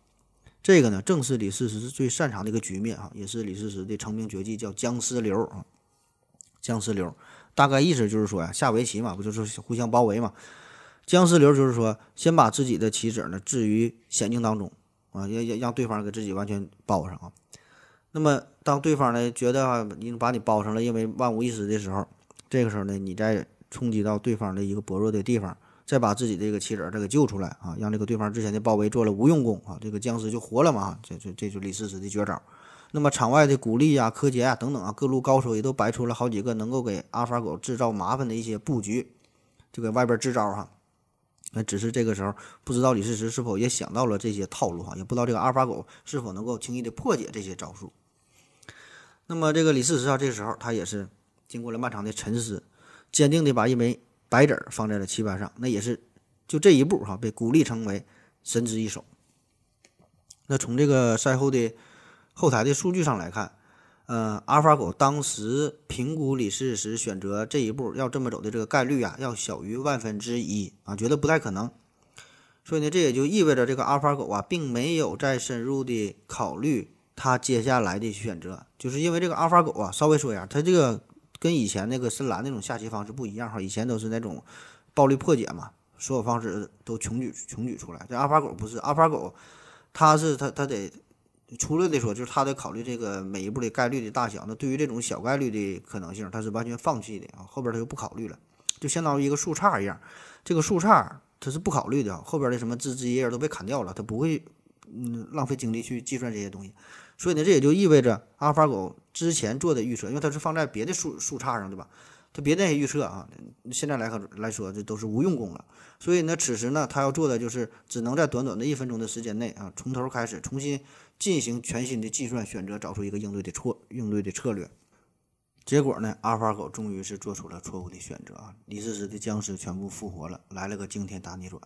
这个呢正是李世石最擅长的一个局面哈，也是李世石的成名绝技，叫僵尸流啊。僵尸流大概意思就是说呀，下围棋嘛，不就是互相包围嘛？僵尸流就是说，先把自己的棋子呢置于险境当中啊，要要让对方给自己完全包上啊。那么当对方呢觉得已经把你包上了，因为万无一失的时候，这个时候呢，你再冲击到对方的一个薄弱的地方。再把自己这个棋子再给救出来啊，让这个对方之前的包围做了无用功啊，这个僵尸就活了嘛这这这就李世石的绝招。那么场外的古力呀、柯洁啊等等啊，各路高手也都摆出了好几个能够给阿尔法狗制造麻烦的一些布局，就给外边支招哈。那只是这个时候不知道李世石是否也想到了这些套路哈，也不知道这个阿尔法狗是否能够轻易的破解这些招数。那么这个李世石啊，这个时候他也是经过了漫长的沉思，坚定的把一枚白子放在了棋盘上，那也是就这一步哈，被鼓励成为神之一手。那从这个赛后的后台的数据上来看，呃，阿尔法狗当时评估李世石选择这一步要这么走的这个概率啊，要小于万分之一啊，觉得不太可能。所以呢，这也就意味着这个阿尔法狗啊，并没有再深入的考虑他接下来的选择，就是因为这个阿尔法狗啊，稍微说一下，它这个跟以前那个深蓝那种下棋方式不一样哈，以前都是那种暴力破解嘛，所有方式都穷举穷举出来，这阿尔法狗不是阿尔法狗。它是它它得，除了的说，就是他得考虑这个每一步的概率的大小。那对于这种小概率的可能性，他是完全放弃的啊。后边他就不考虑了，就相当于一个树杈一样。这个树杈他是不考虑的，后边的什么枝枝叶叶都被砍掉了，他不会嗯浪费精力去计算这些东西。所以呢，这也就意味着阿尔法狗之前做的预测，因为它是放在别的树树杈上，对吧？他别的那些预测啊，现在来看来说，这都是无用功了。所以呢，此时呢，他要做的就是只能在短短的一分钟的时间内啊，从头开始重新进行全新的计算，选择找出一个应对的错应对的策略。结果呢，阿尔法狗终于是做出了错误的选择啊！李世石的僵尸全部复活了，来了个惊天大逆转。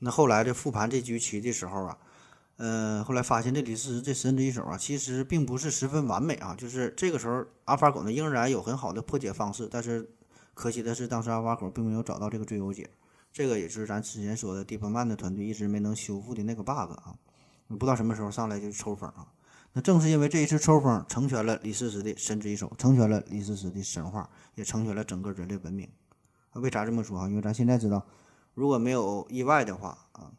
那后来这复盘这局棋的时候啊，呃，后来发现这李世石这神之一手啊，其实并不是十分完美啊。就是这个时候，阿尔法狗呢仍然有很好的破解方式，但是可惜的是，当时阿尔法狗并没有找到这个最优解。这个也是咱之前说的蒂普曼的团队一直没能修复的那个 bug 啊，不知道什么时候上来就抽风啊。那正是因为这一次抽风，成全了李世石的神之一手，成全了李世石的神话，也成全了整个人类文明。为啥这么说啊？因为咱现在知道，如果没有意外的话啊，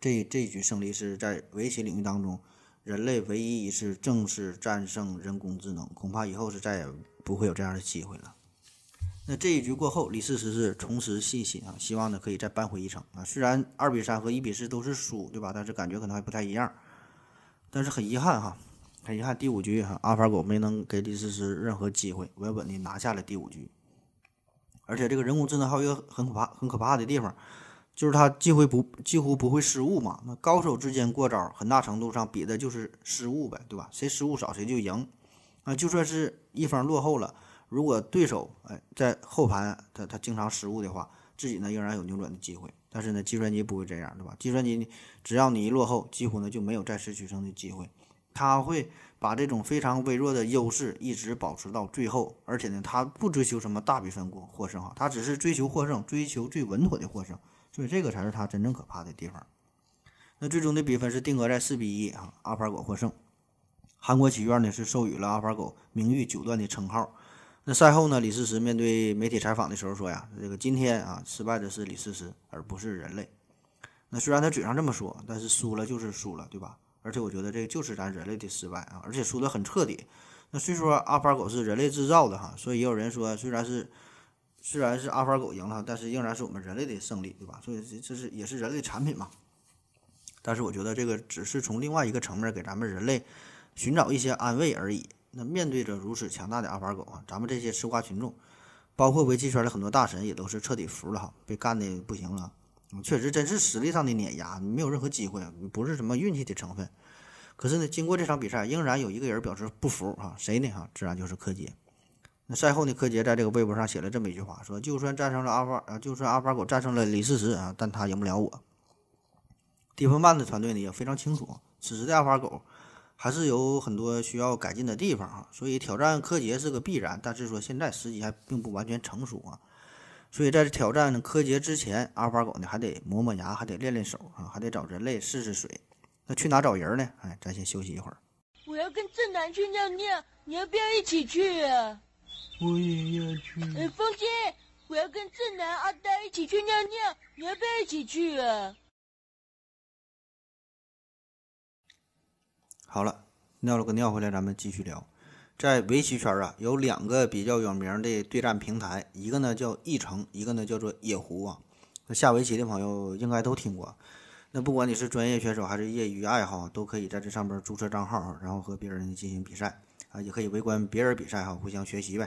这这一局胜利是在围棋领域当中人类唯一一次正式战胜人工智能，恐怕以后是再也不会有这样的机会了。那这一局过后，李世石是重拾信心啊，希望呢可以再扳回一城啊。虽然二比三和一比四都是输，对吧？但是感觉可能还不太一样。但是很遗憾哈，很遗憾第五局哈，阿法狗没能给李世石任何机会，稳稳的拿下了第五局。而且这个人工智能还有一个很可怕、很可怕的地方，就是它几乎不几乎不会失误嘛。那高手之间过招，很大程度上比的就是失误呗，对吧？谁失误少谁就赢啊。就算是一方落后了。如果对手哎在后盘他他经常失误的话，自己呢仍然有扭转的机会。但是呢，计算机不会这样，对吧？计算机只要你一落后，几乎呢就没有再次取胜的机会。他会把这种非常微弱的优势一直保持到最后，而且呢，他不追求什么大比分过获胜哈，他只是追求获胜，追求最稳妥的获胜。所以这个才是他真正可怕的地方。那最终的比分是定格在四比一啊，阿尔法狗获胜。韩国棋院呢是授予了阿尔法狗名誉九段的称号。那赛后呢？李世石面对媒体采访的时候说呀：“这个今天啊，失败的是李世石，而不是人类。那虽然他嘴上这么说，但是输了就是输了，对吧？而且我觉得这就是咱人类的失败啊，而且输得很彻底。那虽说阿法狗是人类制造的哈，所以也有人说，虽然是虽然是阿法狗赢了，但是仍然是我们人类的胜利，对吧？所以这这是也是人类产品嘛。但是我觉得这个只是从另外一个层面给咱们人类寻找一些安慰而已。”那面对着如此强大的阿尔法狗啊，咱们这些吃瓜群众，包括围棋圈的很多大神，也都是彻底服了哈，被干的不行了。确实，真是实力上的碾压，没有任何机会，不是什么运气的成分。可是呢，经过这场比赛，仍然有一个人表示不服哈，谁呢？哈，自然就是柯洁。那赛后呢，柯洁在这个微博上写了这么一句话，说：“就算战胜了阿尔法啊，就算阿尔法狗战胜了李世石啊，但他赢不了我。”蒂芬曼的团队呢也非常清楚，此时的阿尔法狗。还是有很多需要改进的地方啊，所以挑战柯洁是个必然。但是说现在时机还并不完全成熟啊，所以在挑战柯洁之前，阿尔法狗呢还得磨磨牙，还得练练手啊，还得找人类试试水。那去哪找人呢？哎，咱先休息一会儿。我要跟正南去尿尿，你要不要一起去啊？我也要去。哎，风姐，我要跟正南、阿呆一起去尿尿，你要不要一起去啊？好了，尿了个尿回来，咱们继续聊。在围棋圈啊，有两个比较有名的对战平台，一个呢叫易城，一个呢叫做野狐啊。那下围棋的朋友应该都听过。那不管你是专业选手还是业余爱好，都可以在这上边注册账号，然后和别人进行比赛啊，也可以围观别人比赛哈，互相学习呗。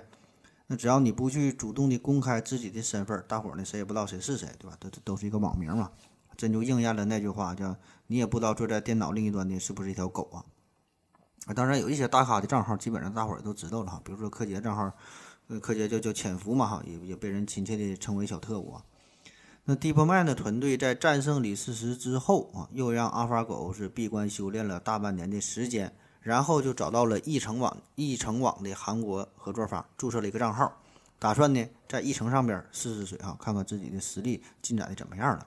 那只要你不去主动的公开自己的身份，大伙儿呢谁也不知道谁是谁，对吧？都都是一个网名嘛，真就应验了那句话，叫你也不知道坐在电脑另一端的是不是一条狗啊。当然有一些大咖的账号，基本上大伙儿都知道了哈，比如说柯洁账号，呃，柯洁叫叫潜伏嘛哈，也也被人亲切的称为小特务。那 DeepMind 团队在战胜李世石之后啊，又让阿法狗是闭关修炼了大半年的时间，然后就找到了易成网易成网的韩国合作方，注册了一个账号，打算呢在易成上边试试水哈，看看自己的实力进展的怎么样了。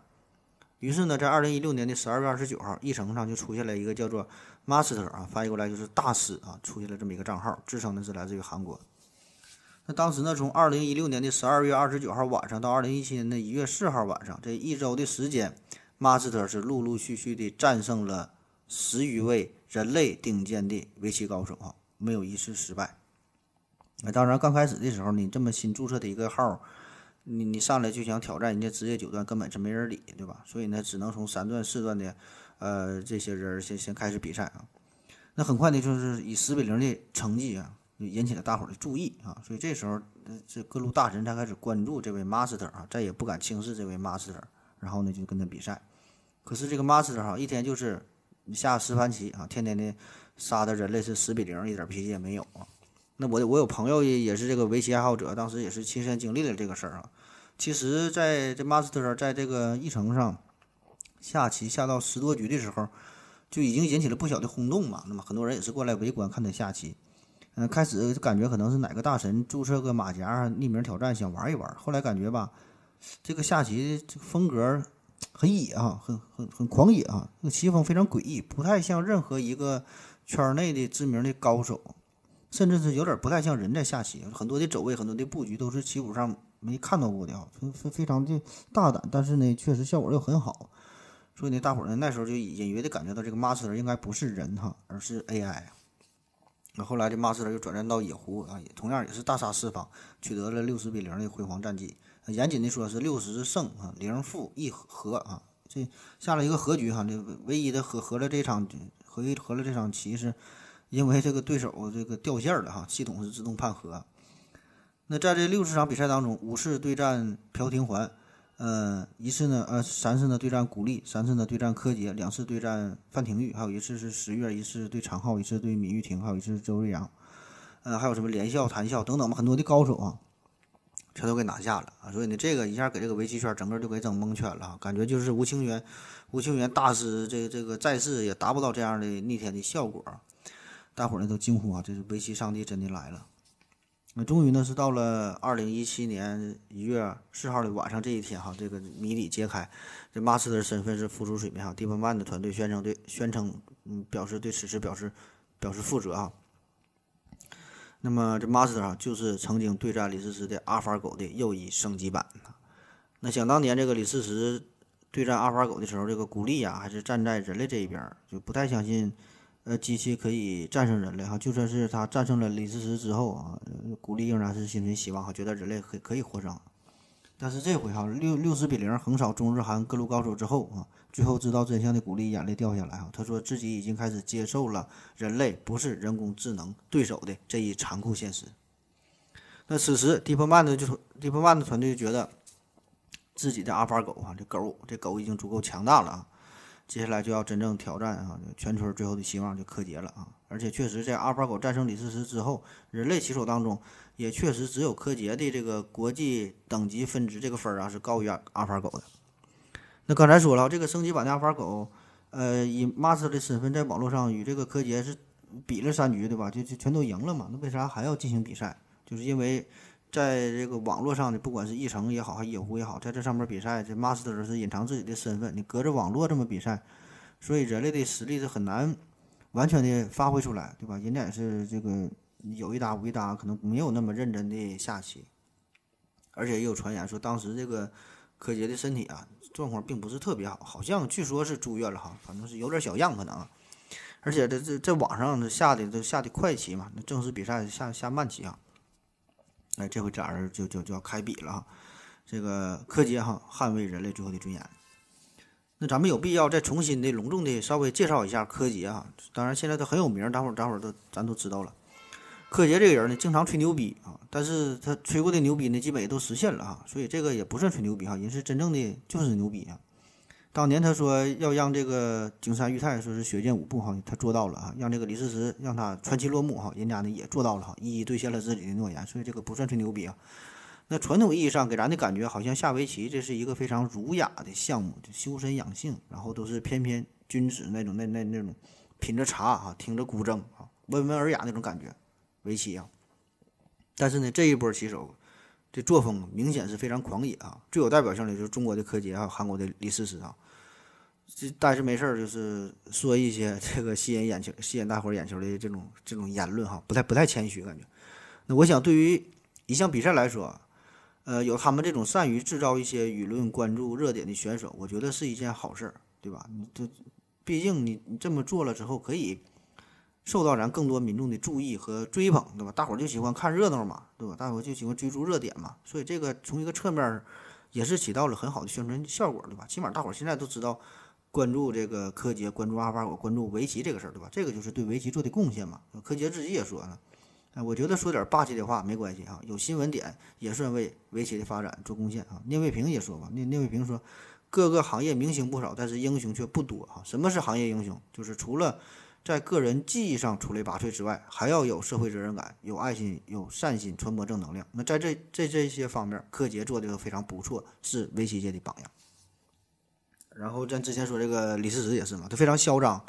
于是呢，在二零一六年的十二月二十九号，易成上就出现了一个叫做 Master 啊，翻译过来就是大师啊，出现了这么一个账号，自称呢是来自于韩国。那当时呢，从二零一六年的十二月二十九号晚上到二零一七年的一月四号晚上，这一周的时间，Master 是陆陆续续的战胜了十余位人类顶尖的围棋高手啊，没有一次失败。那当然，刚开始的时候，你这么新注册的一个号，你你上来就想挑战人家职业九段，根本是没人理，对吧？所以呢，只能从三段、四段的，呃，这些人先先开始比赛啊。那很快呢，就是以十比零的成绩啊。引起了大伙儿的注意啊，所以这时候，这各路大神才开始关注这位 master 啊，再也不敢轻视这位 master，然后呢就跟他比赛。可是这个 master 哈，一天就是下十盘棋啊，天天的杀的人类是十比零，一点脾气也没有啊。那我我有朋友也是这个围棋爱好者，当时也是亲身经历了这个事儿啊。其实在这 master 在这个议程上下棋下到十多局的时候，就已经引起了不小的轰动嘛。那么很多人也是过来围观看他下棋。嗯，开始感觉可能是哪个大神注册个马甲匿名挑战，想玩一玩。后来感觉吧，这个下棋这风格很野啊，很很很狂野啊，那棋风非常诡异，不太像任何一个圈内的知名的高手，甚至是有点不太像人在下棋。很多的走位，很多的布局都是棋谱上没看到过的啊，非非非常的大胆，但是呢，确实效果又很好。所以呢，大伙呢那时候就隐约的感觉到这个 master 应该不是人哈，而是 AI。那后来这马斯特又转战到野狐啊，也同样也是大杀四方，取得了六十比零的辉煌战绩。严谨的说是六十胜啊，零负一和啊，这下了一个和局哈。这唯一的和和了这场和和了这场棋，是因为这个对手这个掉线了哈，系统是自动判和。那在这六十场比赛当中，五次对战朴廷桓。呃，一次呢，呃，三次呢对战古力，三次呢对战柯洁，两次对战范廷钰，还有一次是十月，一次对常浩，一次对闵玉婷，还有一次周瑞阳，呃，还有什么连笑、谭笑等等吧，很多的高手啊，全都给拿下了啊！所以呢，这个一下给这个围棋圈整个就给整蒙圈了，感觉就是吴清源，吴清源大师这这个在世也达不到这样的逆天的效果，大伙呢都惊呼啊，这是围棋上帝真的来了。那终于呢，是到了二零一七年一月四号的晚上这一天哈，这个谜底揭开，这马斯的身份是浮出水面哈。迪 e 曼的团队宣称对宣称，嗯，表示对此事表示表示负责啊。那么这马斯啊，就是曾经对战李世石的阿尔法狗的又一升级版。那想当年这个李世石对战阿尔法狗的时候，这个古力呀还是站在人类这一边，就不太相信。呃，机器可以战胜人类哈，就算是他战胜了李世石之后啊，古力仍然是心存希望哈，觉得人类可可以获胜。但是这回哈，六六十比零横扫中日韩各路高手之后啊，最后知道真相的古力眼泪掉下来哈，他说自己已经开始接受了人类不是人工智能对手的这一残酷现实。那此时，DeepMind 的就 DeepMind 的团队觉得自己的阿法狗啊，这狗这狗已经足够强大了啊。接下来就要真正挑战啊，全村最后的希望就柯洁了啊！而且确实，在阿尔法狗战胜李世石之后，人类棋手当中也确实只有柯洁的这个国际等级分值这个分儿啊是高于阿尔法狗的。那刚才说了，这个升级版的阿尔法狗，呃，以 master 的身份在网络上与这个柯洁是比了三局，对吧？就就全都赢了嘛？那为啥还要进行比赛？就是因为。在这个网络上的，不管是易成也好，还野狐也好，在这上面比赛，这 master 是隐藏自己的身份，你隔着网络这么比赛，所以人类的实力是很难完全的发挥出来，对吧？人家也是这个有一搭无一搭，可能没有那么认真的下棋，而且也有传言说，当时这个柯洁的身体啊状况并不是特别好，好像据说是住院了哈，反正是有点小恙可能，而且这这在网上下的都下的快棋嘛，那正式比赛下下慢棋啊。哎，这回俩人就就就要开比了哈，这个柯洁哈捍卫人类最后的尊严。那咱们有必要再重新的隆重的稍微介绍一下柯洁啊。当然现在他很有名，大伙儿大伙儿都咱都知道了。柯洁这个人呢，经常吹牛逼啊，但是他吹过的牛逼呢，基本也都实现了哈，所以这个也不算吹牛逼哈，人是真正的就是牛逼啊。当年他说要让这个景山裕太说是血溅五步哈，他做到了啊，让这个李世石让他传奇落幕哈，人家呢也做到了哈，一一兑现了自己的诺言，所以这个不算吹牛逼啊。那传统意义上给咱的感觉，好像下围棋这是一个非常儒雅的项目，就修身养性，然后都是翩翩君子那种那那那种品着茶啊，听着古筝啊，温文尔雅那种感觉，围棋啊。但是呢，这一波棋手这作风明显是非常狂野啊，最有代表性的就是中国的柯洁啊，韩国的李世石啊。这但是没事儿就是说一些这个吸引眼球、吸引大伙儿眼球的这种这种言论哈，不太不太谦虚感觉。那我想对于一项比赛来说，呃，有他们这种善于制造一些舆论关注热点的选手，我觉得是一件好事儿，对吧？你这毕竟你你这么做了之后，可以受到咱更多民众的注意和追捧，对吧？大伙儿就喜欢看热闹嘛，对吧？大伙儿就喜欢追逐热点嘛，所以这个从一个侧面也是起到了很好的宣传效果，对吧？起码大伙儿现在都知道关注这个柯洁，关注阿尔法狗，关注围棋这个事儿，对吧？这个就是对围棋做的贡献嘛。柯洁自己也说了。哎，我觉得说点霸气的话没关系啊，有新闻点也算为围棋的发展做贡献啊。聂卫平也说过，聂聂卫平说，各个行业明星不少，但是英雄却不多啊。什么是行业英雄？就是除了在个人技艺上出类拔萃之外，还要有社会责任感、有爱心、有善心，传播正能量。那在这这这些方面，柯洁做的非常不错，是围棋界的榜样。然后咱之前说这个李世石也是嘛，他非常嚣张，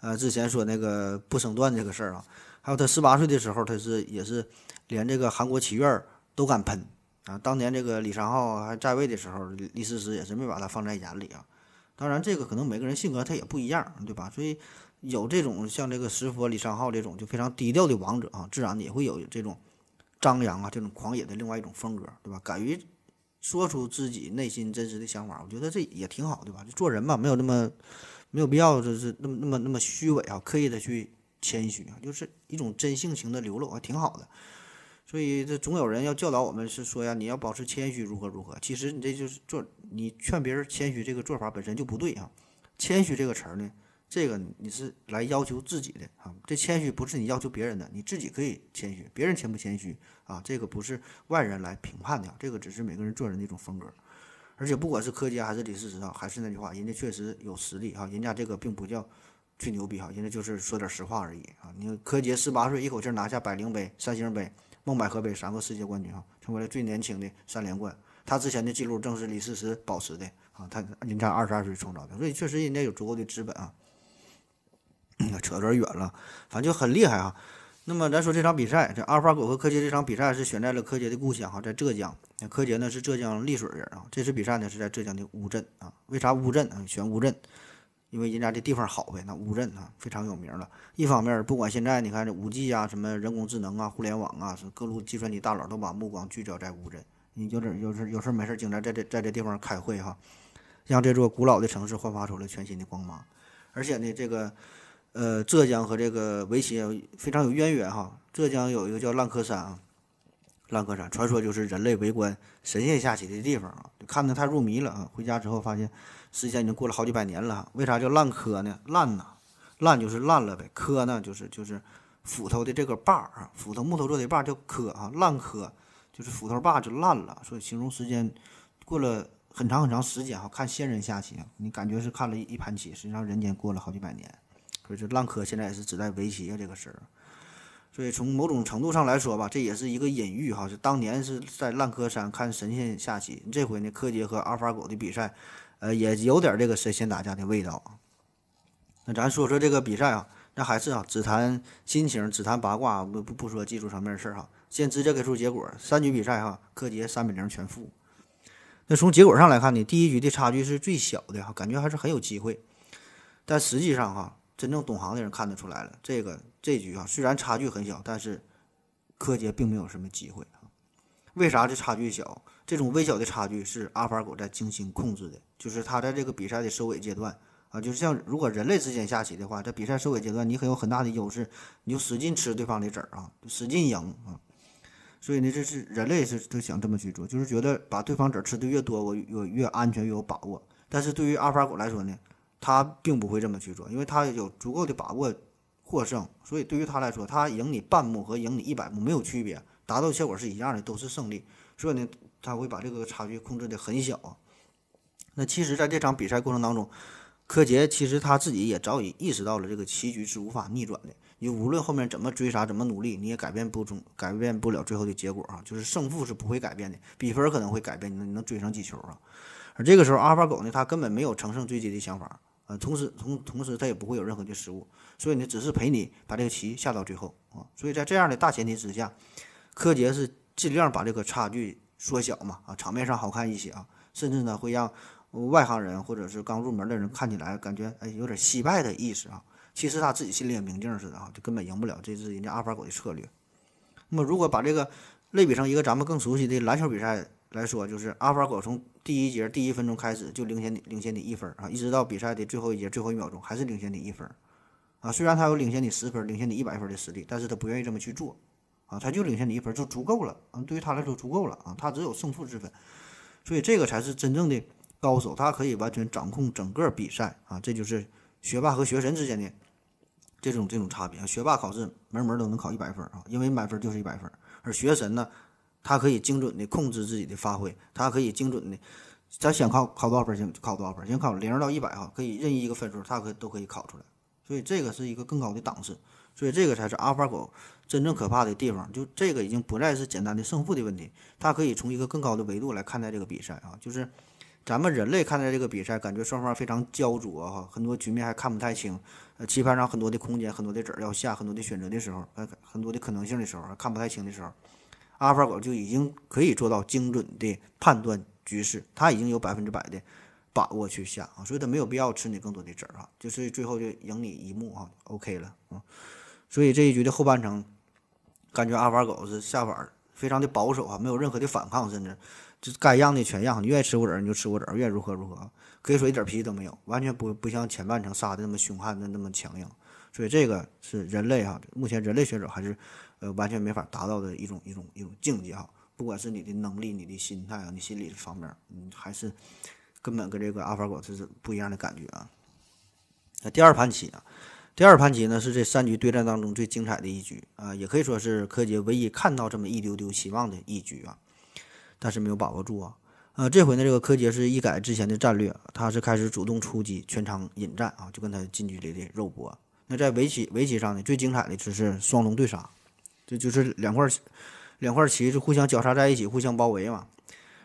呃，之前说那个不生段这个事儿啊。还有他十八岁的时候，他是也是连这个韩国棋院都敢喷啊！当年这个李昌镐还在位的时候，李世石也是没把他放在眼里啊。当然，这个可能每个人性格他也不一样，对吧？所以有这种像这个石佛李昌镐这种就非常低调的王者啊，自然也会有这种张扬啊、这种狂野的另外一种风格，对吧？敢于说出自己内心真实的想法，我觉得这也挺好，对吧？就做人嘛，没有那么没有必要就是那么那么那么虚伪啊，刻意的去。谦虚啊，就是一种真性情的流露，还挺好的。所以这总有人要教导我们，是说呀，你要保持谦虚，如何如何。其实你这就是做，你劝别人谦虚这个做法本身就不对啊。谦虚这个词儿呢，这个你是来要求自己的啊。这谦虚不是你要求别人的，你自己可以谦虚，别人谦不谦虚啊，这个不是外人来评判的，这个只是每个人做人的一种风格。而且不管是柯洁还是李世石啊，还是那句话，人家确实有实力啊，人家这个并不叫。吹牛逼哈，人家就是说点实话而已啊！你柯洁十八岁一口气拿下百灵杯、三星杯、孟买和杯三个世界冠军啊，成为了最年轻的三连冠。他之前的记录正是李世石保持的啊，他人家二十二岁创造的，所以确实人家有足够的资本啊。扯有点远了，反正就很厉害啊。那么咱说这场比赛，这阿尔法狗和柯洁这场比赛是选在了柯洁的故乡哈，在浙江。那柯洁呢是浙江丽水人啊，这次比赛呢是在浙江的乌镇啊。为啥乌镇？选乌镇？因为人家这地方好呗，那乌镇啊非常有名了。一方面，不管现在你看这五 G 啊，什么人工智能啊，互联网啊，是各路计算机大佬都把目光聚焦在乌镇。你有点有事有事没事经常在这在这地方开会哈，让这座古老的城市焕发出了全新的光芒。而且呢，这个呃浙江和这个围棋非常有渊源哈。浙江有一个叫烂柯山啊，烂柯山传说就是人类围观神仙下棋的地方啊，看得太入迷了啊。回家之后发现。时间已经过了好几百年了，为啥叫烂柯呢？烂呐，烂就是烂了呗。柯呢，就是就是斧头的这个把儿啊，斧头木头做的把叫柯啊。烂柯就是斧头把就烂了，所以形容时间过了很长很长时间哈。看仙人下棋，你感觉是看了一盘棋，实际上人间过了好几百年。所以这烂柯现在也是指在围棋啊这个事儿。所以从某种程度上来说吧，这也是一个隐喻哈。是当年是在烂柯山看神仙下棋，这回呢，柯洁和阿尔法狗的比赛。呃，也有点这个神仙打架的味道啊。那咱说说这个比赛啊，那还是啊，只谈心情，只谈八卦，不不不说技术层面的事儿哈。先直接给出结果，三局比赛哈，柯洁三比零全负。那从结果上来看呢，第一局的差距是最小的哈，感觉还是很有机会。但实际上哈，真正懂行的人看得出来了，这个这局啊，虽然差距很小，但是柯洁并没有什么机会啊。为啥这差距小？这种微小的差距是阿尔法狗在精心控制的。就是他在这个比赛的收尾阶段啊，就是像如果人类之间下棋的话，在比赛收尾阶段，你很有很大的优势，你就使劲吃对方的子儿啊，使劲赢啊。所以呢，这是人类是都想这么去做，就是觉得把对方子儿吃的越多，我我越安全越有把握。但是对于阿尔法狗来说呢，他并不会这么去做，因为他有足够的把握获胜，所以对于他来说，他赢你半目和赢你一百目没有区别，达到效果是一样的，都是胜利。所以呢，他会把这个差距控制的很小啊。那其实，在这场比赛过程当中，柯洁其实他自己也早已意识到了这个棋局是无法逆转的。你无论后面怎么追杀、怎么努力，你也改变不中、改变不了最后的结果啊！就是胜负是不会改变的，比分可能会改变，你能追上几球啊？而这个时候，阿尔法狗呢，他根本没有乘胜追击的想法，呃，同时同同时他也不会有任何的失误，所以呢，只是陪你把这个棋下到最后啊。所以在这样的大前提之下，柯洁是尽量把这个差距缩小嘛，啊，场面上好看一些啊，甚至呢会让外行人或者是刚入门的人看起来感觉哎有点惜败的意思啊。其实他自己心里也明镜似的啊，就根本赢不了，这是人家阿尔法狗的策略。那么如果把这个类比成一个咱们更熟悉的篮球比赛来说，就是阿尔法狗从第一节第一分钟开始就领先你领先你一分啊，一直到比赛的最后一节最后一秒钟还是领先你一分啊。虽然他有领先你十分、领先你一百分的实力，但是他不愿意这么去做啊，他就领先你一分就足够了啊，对于他来说足够了啊，他只有胜负之分，所以这个才是真正的高手，他可以完全掌控整个比赛啊，这就是学霸和学神之间的。这种这种差别啊，学霸考试门门都能考一百分啊，因为满分就是一百分。而学神呢，他可以精准的控制自己的发挥，他可以精准的，他想考考多少分就考多少分，想考零到一百哈，可以任意一个分数，他可都可以考出来。所以这个是一个更高的档次，所以这个才是阿尔法狗真正可怕的地方。就这个已经不再是简单的胜负的问题，它可以从一个更高的维度来看待这个比赛啊，就是咱们人类看待这个比赛，感觉双方非常焦灼哈，很多局面还看不太清。呃，棋盘上很多的空间，很多的子儿要下，很多的选择的时候，呃，很多的可能性的时候，看不太清的时候，阿尔法狗就已经可以做到精准的判断局势，他已经有百分之百的把握去下啊，所以他没有必要吃你更多的子儿啊，就是最后就赢你一目啊，OK 了啊，所以这一局的后半程，感觉阿尔法狗是下法非常的保守啊，没有任何的反抗，甚至就该让的全让，你愿意吃我子儿你就吃我子儿，愿意如何如何。可以说一点脾气都没有，完全不不像前半程杀的那么凶悍的那么强硬，所以这个是人类哈，目前人类选手还是呃完全没法达到的一种一种一种境界哈。不管是你的能力、你的心态啊、你心理方面，你，还是根本跟这个阿尔法狗这是不一样的感觉啊。那第二盘棋啊，第二盘棋呢是这三局对战当中最精彩的一局啊，也可以说是柯洁唯一看到这么一丢丢希望的一局啊，但是没有把握住啊。呃，这回呢，这个柯洁是一改之前的战略，他是开始主动出击，全场引战啊，就跟他近距离的肉搏。那在围棋围棋上呢，最精彩的就是双龙对杀，这就是两块两块棋是互相交叉在一起，互相包围嘛，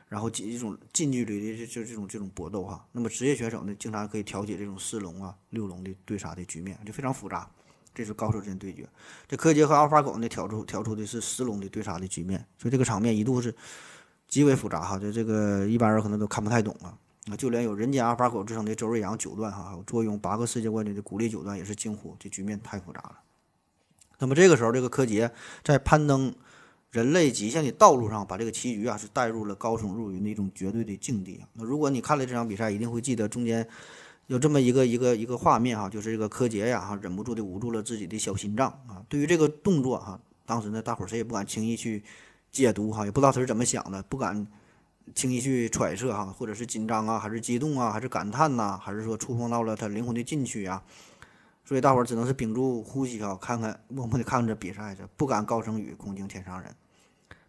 然后一种近距离的就就这种这种搏斗哈。那么职业选手呢，经常可以调解这种四龙啊、六龙的对杀的局面，就非常复杂。这是高手之间对决。这柯洁和阿尔法狗呢，挑出挑出的是十龙的对杀的局面，所以这个场面一度是。极为复杂哈，这这个一般人可能都看不太懂啊啊！就连有人间阿尔法狗之称的周瑞阳九段哈，还有坐拥八个世界冠军的古力九段也是惊呼：这局面太复杂了。那么这个时候，这个柯洁在攀登人类极限的道路上，把这个棋局啊是带入了高耸入云的一种绝对的境地那如果你看了这场比赛，一定会记得中间有这么一个一个一个画面哈，就是这个柯洁呀哈忍不住的捂住了自己的小心脏啊。对于这个动作哈，当时呢大伙儿谁也不敢轻易去。解读哈，也不知道他是怎么想的，不敢轻易去揣测哈，或者是紧张啊，还是激动啊，还是感叹呐，还是说触碰到了他灵魂的禁区啊？所以大伙儿只能是屏住呼吸啊，看看默默的看着比赛，这不敢高声语，恐惊天上人。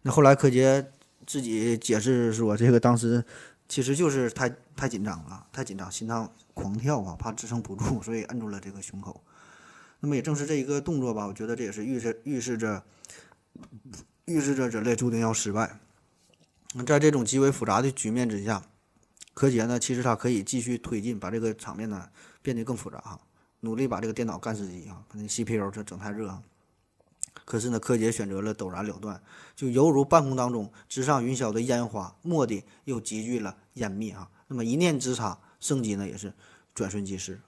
那后来柯洁自己解释说，这个当时其实就是太太紧张了，太紧张，心脏狂跳啊，怕支撑不住，所以摁住了这个胸口。那么也正是这一个动作吧，我觉得这也是预示预示着。预示着人类注定要失败。那在这种极为复杂的局面之下，柯洁呢，其实他可以继续推进，把这个场面呢变得更复杂哈，努力把这个电脑干死机啊，把那 CPU 这整太热啊。可是呢，柯洁选择了陡然了断，就犹如半空当中直上云霄的烟花，蓦地又急剧了湮灭啊。那么一念之差，升级呢也是转瞬即逝。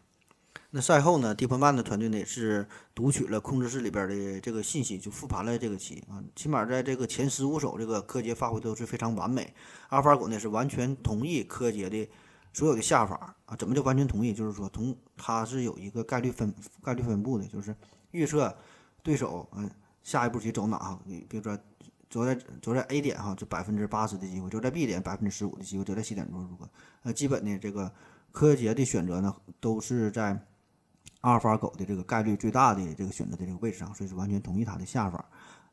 那赛后呢，迪波曼的团队呢也是读取了控制室里边的这个信息，就复盘了这个棋啊。起码在这个前十五手，这个柯洁发挥都是非常完美。阿尔法狗呢是完全同意柯洁的所有的下法啊。怎么就完全同意？就是说，同它是有一个概率分概率分布的，就是预测对手嗯下一步棋走哪哈。你比如说走在走在 A 点哈，就百分之八十的机会；走在 B 点百分之十五的机会；走在 C 点如何如何。呃，基本的这个柯洁的选择呢，都是在阿尔法狗的这个概率最大的这个选择的这个位置上，所以是完全同意他的下法。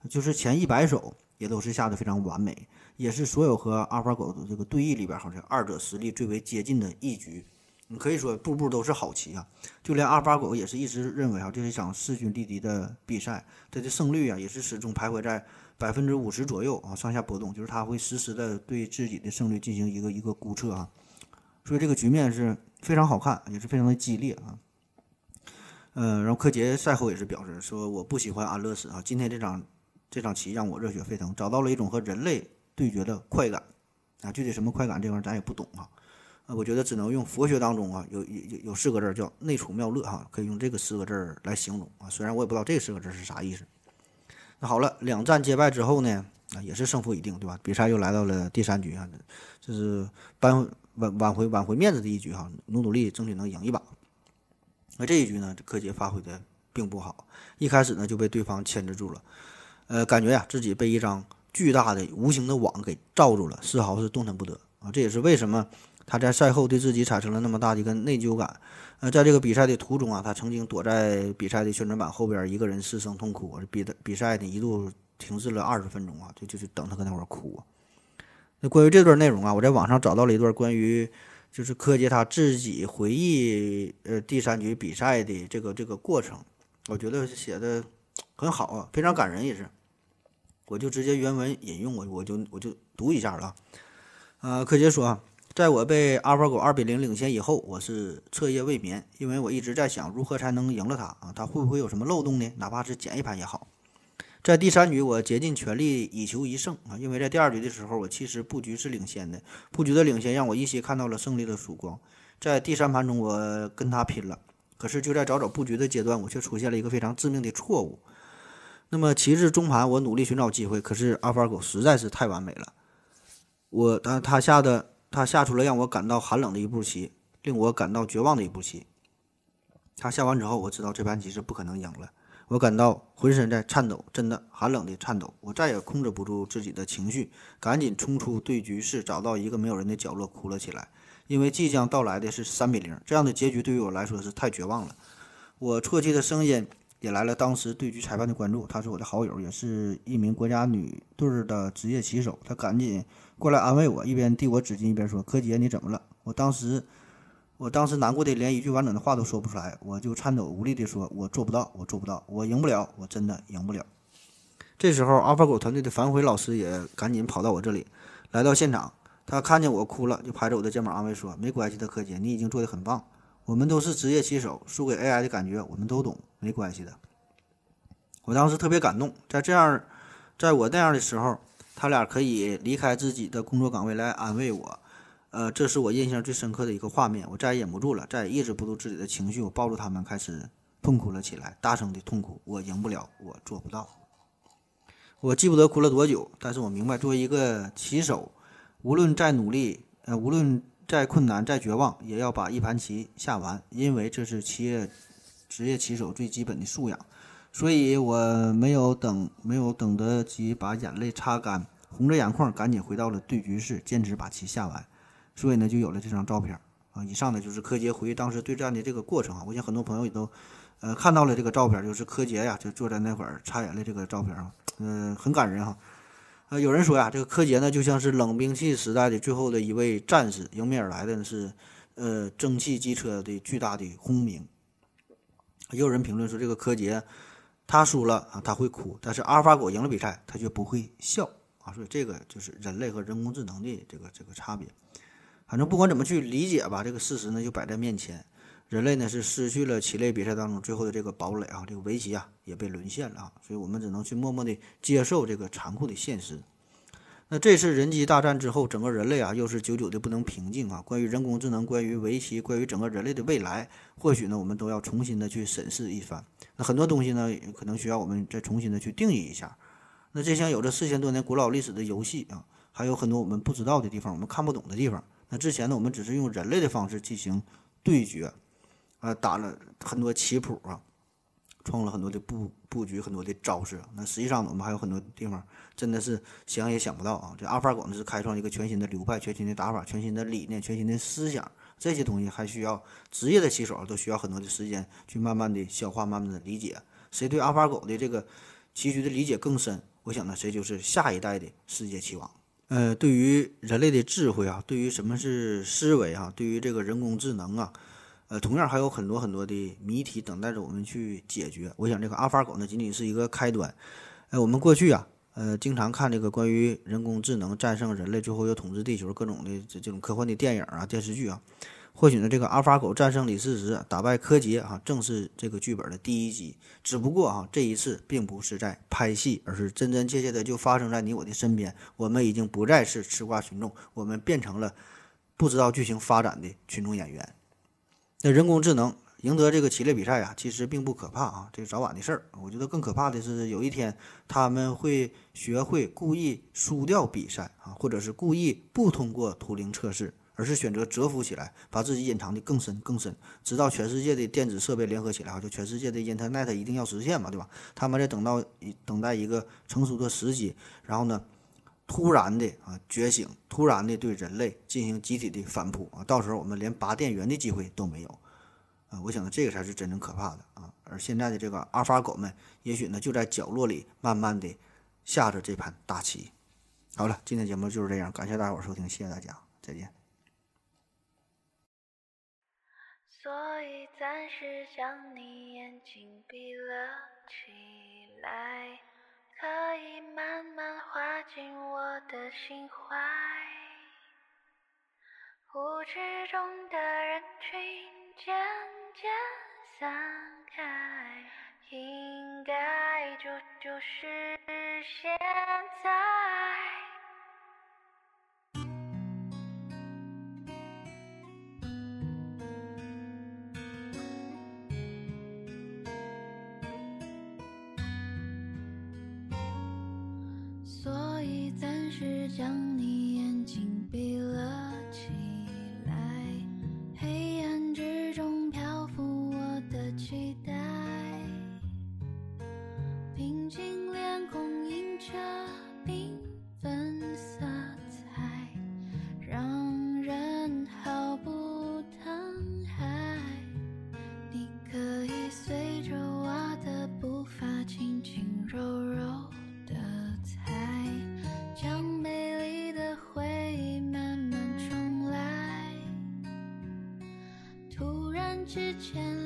就是前一百手也都是下的非常完美，也是所有和阿尔法狗的这个对弈里边，好像二者实力最为接近的一局。你可以说步步都是好棋啊！就连阿尔法狗也是一直认为啊，这是一场势均力敌的比赛，它的胜率啊也是始终徘徊在百分之五十左右啊，上下波动，就是他会实时的对自己的胜率进行一个一个估测啊。所以这个局面是非常好看，也是非常的激烈啊。嗯，然后柯洁赛后也是表示说，我不喜欢安乐死啊，今天这场这场棋让我热血沸腾，找到了一种和人类对决的快感啊。具体什么快感，这玩意儿咱也不懂啊。我觉得只能用佛学当中啊，有有有四个字叫内处妙乐哈，可以用这个四个字来形容啊。虽然我也不知道这四个字是啥意思。那好了，两战皆败之后呢，啊也是胜负已定，对吧？比赛又来到了第三局啊，这是扳挽挽回挽回面子的一局哈，努努力争取能赢一把。那这一局呢，柯洁发挥的并不好，一开始呢就被对方牵制住了，呃，感觉呀自己被一张巨大的无形的网给罩住了，丝毫是动弹不得啊。这也是为什么。他在赛后对自己产生了那么大的一个内疚感，呃，在这个比赛的途中啊，他曾经躲在比赛的宣传板后边，一个人失声痛哭。比的比赛呢一度停滞了二十分钟啊，就就就等他搁那块哭。那关于这段内容啊，我在网上找到了一段关于就是柯洁他自己回忆呃第三局比赛的这个这个过程，我觉得写的很好啊，非常感人也是。我就直接原文引用，我我就我就读一下了啊，呃，柯洁说。在我被阿尔法狗二比零领先以后，我是彻夜未眠，因为我一直在想如何才能赢了他啊，他会不会有什么漏洞呢？哪怕是捡一盘也好。在第三局，我竭尽全力以求一胜啊，因为在第二局的时候，我其实布局是领先的，布局的领先让我依稀看到了胜利的曙光。在第三盘中，我跟他拼了，可是就在找找布局的阶段，我却出现了一个非常致命的错误。那么棋至中盘，我努力寻找机会，可是阿尔法狗实在是太完美了，我他他下的。他下出了让我感到寒冷的一步棋，令我感到绝望的一步棋。他下完之后，我知道这盘棋是不可能赢了。我感到浑身在颤抖，真的寒冷的颤抖。我再也控制不住自己的情绪，赶紧冲出对局室，找到一个没有人的角落哭了起来。因为即将到来的是三比零，这样的结局对于我来说是太绝望了。我啜泣的声音引来了当时对局裁判的关注，他是我的好友，也是一名国家女队的职业棋手。他赶紧。过来安慰我，一边递我纸巾，一边说：“柯洁，你怎么了？”我当时，我当时难过的连一句完整的话都说不出来，我就颤抖无力地说：“我做不到，我做不到，我赢不了，我真的赢不了。”这时候，阿尔法狗团队的樊辉老师也赶紧跑到我这里，来到现场。他看见我哭了，就拍着我的肩膀安慰说：“没关系的，柯洁，你已经做得很棒。我们都是职业棋手，输给 AI 的感觉我们都懂，没关系的。”我当时特别感动，在这样，在我那样的时候。他俩可以离开自己的工作岗位来安慰我，呃，这是我印象最深刻的一个画面。我再也忍不住了，再也抑制不住自己的情绪，我抱住他们开始痛哭了起来，大声的痛哭。我赢不了，我做不到。我记不得哭了多久，但是我明白，作为一个棋手，无论再努力，呃，无论再困难、再绝望，也要把一盘棋下完，因为这是企业职业棋手最基本的素养。所以我没有等，没有等得及把眼泪擦干，红着眼眶赶紧回到了对局室，坚持把棋下完。所以呢，就有了这张照片啊。以上呢就是柯洁回忆当时对战的这个过程啊。我想很多朋友也都，呃，看到了这个照片，就是柯洁呀，就坐在那会儿擦眼泪这个照片啊，嗯，很感人哈。呃，有人说呀，这个柯洁呢就像是冷兵器时代的最后的一位战士，迎面而来的是，呃，蒸汽机车的巨大的轰鸣。也有人评论说，这个柯洁。他输了啊，他会哭；但是阿尔法狗赢了比赛，他却不会笑啊。所以这个就是人类和人工智能的这个这个差别。反正不管怎么去理解吧，这个事实呢就摆在面前。人类呢是失去了棋类比赛当中最后的这个堡垒啊，这个围棋啊也被沦陷了啊。所以我们只能去默默的接受这个残酷的现实。那这次人机大战之后，整个人类啊又是久久的不能平静啊。关于人工智能，关于围棋，关于整个人类的未来，或许呢我们都要重新的去审视一番。那很多东西呢，可能需要我们再重新的去定义一下。那这项有着四千多年古老历史的游戏啊，还有很多我们不知道的地方，我们看不懂的地方。那之前呢，我们只是用人类的方式进行对决，啊，打了很多棋谱啊。创了很多的布布局，很多的招式。那实际上我们还有很多地方真的是想也想不到啊！这阿尔法狗呢是开创一个全新的流派、全新的打法、全新的理念、全新的思想，这些东西还需要职业的棋手都需要很多的时间去慢慢的消化、慢慢的理解。谁对阿尔法狗的这个棋局的理解更深，我想呢，谁就是下一代的世界棋王。呃，对于人类的智慧啊，对于什么是思维啊，对于这个人工智能啊，呃，同样还有很多很多的谜题等待着我们去解决。我想这个阿尔法狗呢，仅仅是一个开端。呃，我们过去啊，呃，经常看这个关于人工智能战胜人类，最后又统治地球各种的这这种科幻的电影啊、电视剧啊。或许呢，这个阿尔法狗战胜李世石，打败柯洁啊，正是这个剧本的第一集。只不过啊，这一次并不是在拍戏，而是真真切切的就发生在你我的身边。我们已经不再是吃瓜群众，我们变成了不知道剧情发展的群众演员。那人工智能赢得这个棋类比赛啊，其实并不可怕啊，这是早晚的事儿。我觉得更可怕的是，有一天他们会学会故意输掉比赛啊，或者是故意不通过图灵测试。而是选择蛰伏起来，把自己隐藏的更深更深，直到全世界的电子设备联合起来啊，就全世界的 Internet 一定要实现嘛，对吧？他们在等到等待一个成熟的时机，然后呢，突然的啊觉醒，突然的对人类进行集体的反扑啊，到时候我们连拔电源的机会都没有啊！我想呢，这个才是真正可怕的啊！而现在的这个阿尔法狗们，也许呢就在角落里慢慢的下着这盘大棋。好了，今天节目就是这样，感谢大伙儿收听，谢谢大家，再见。所以暂时将你眼睛闭了起来，可以慢慢滑进我的心怀。舞池中的人群渐渐散开，应该就就是现在。是将你牵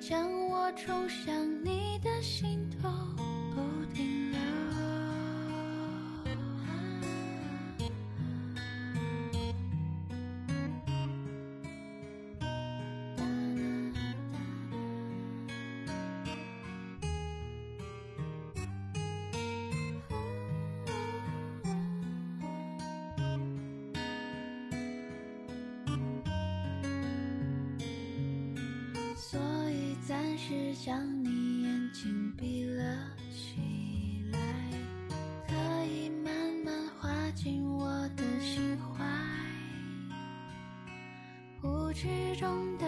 将我冲向是将你眼睛闭了起来，可以慢慢滑进我的心怀。无知中的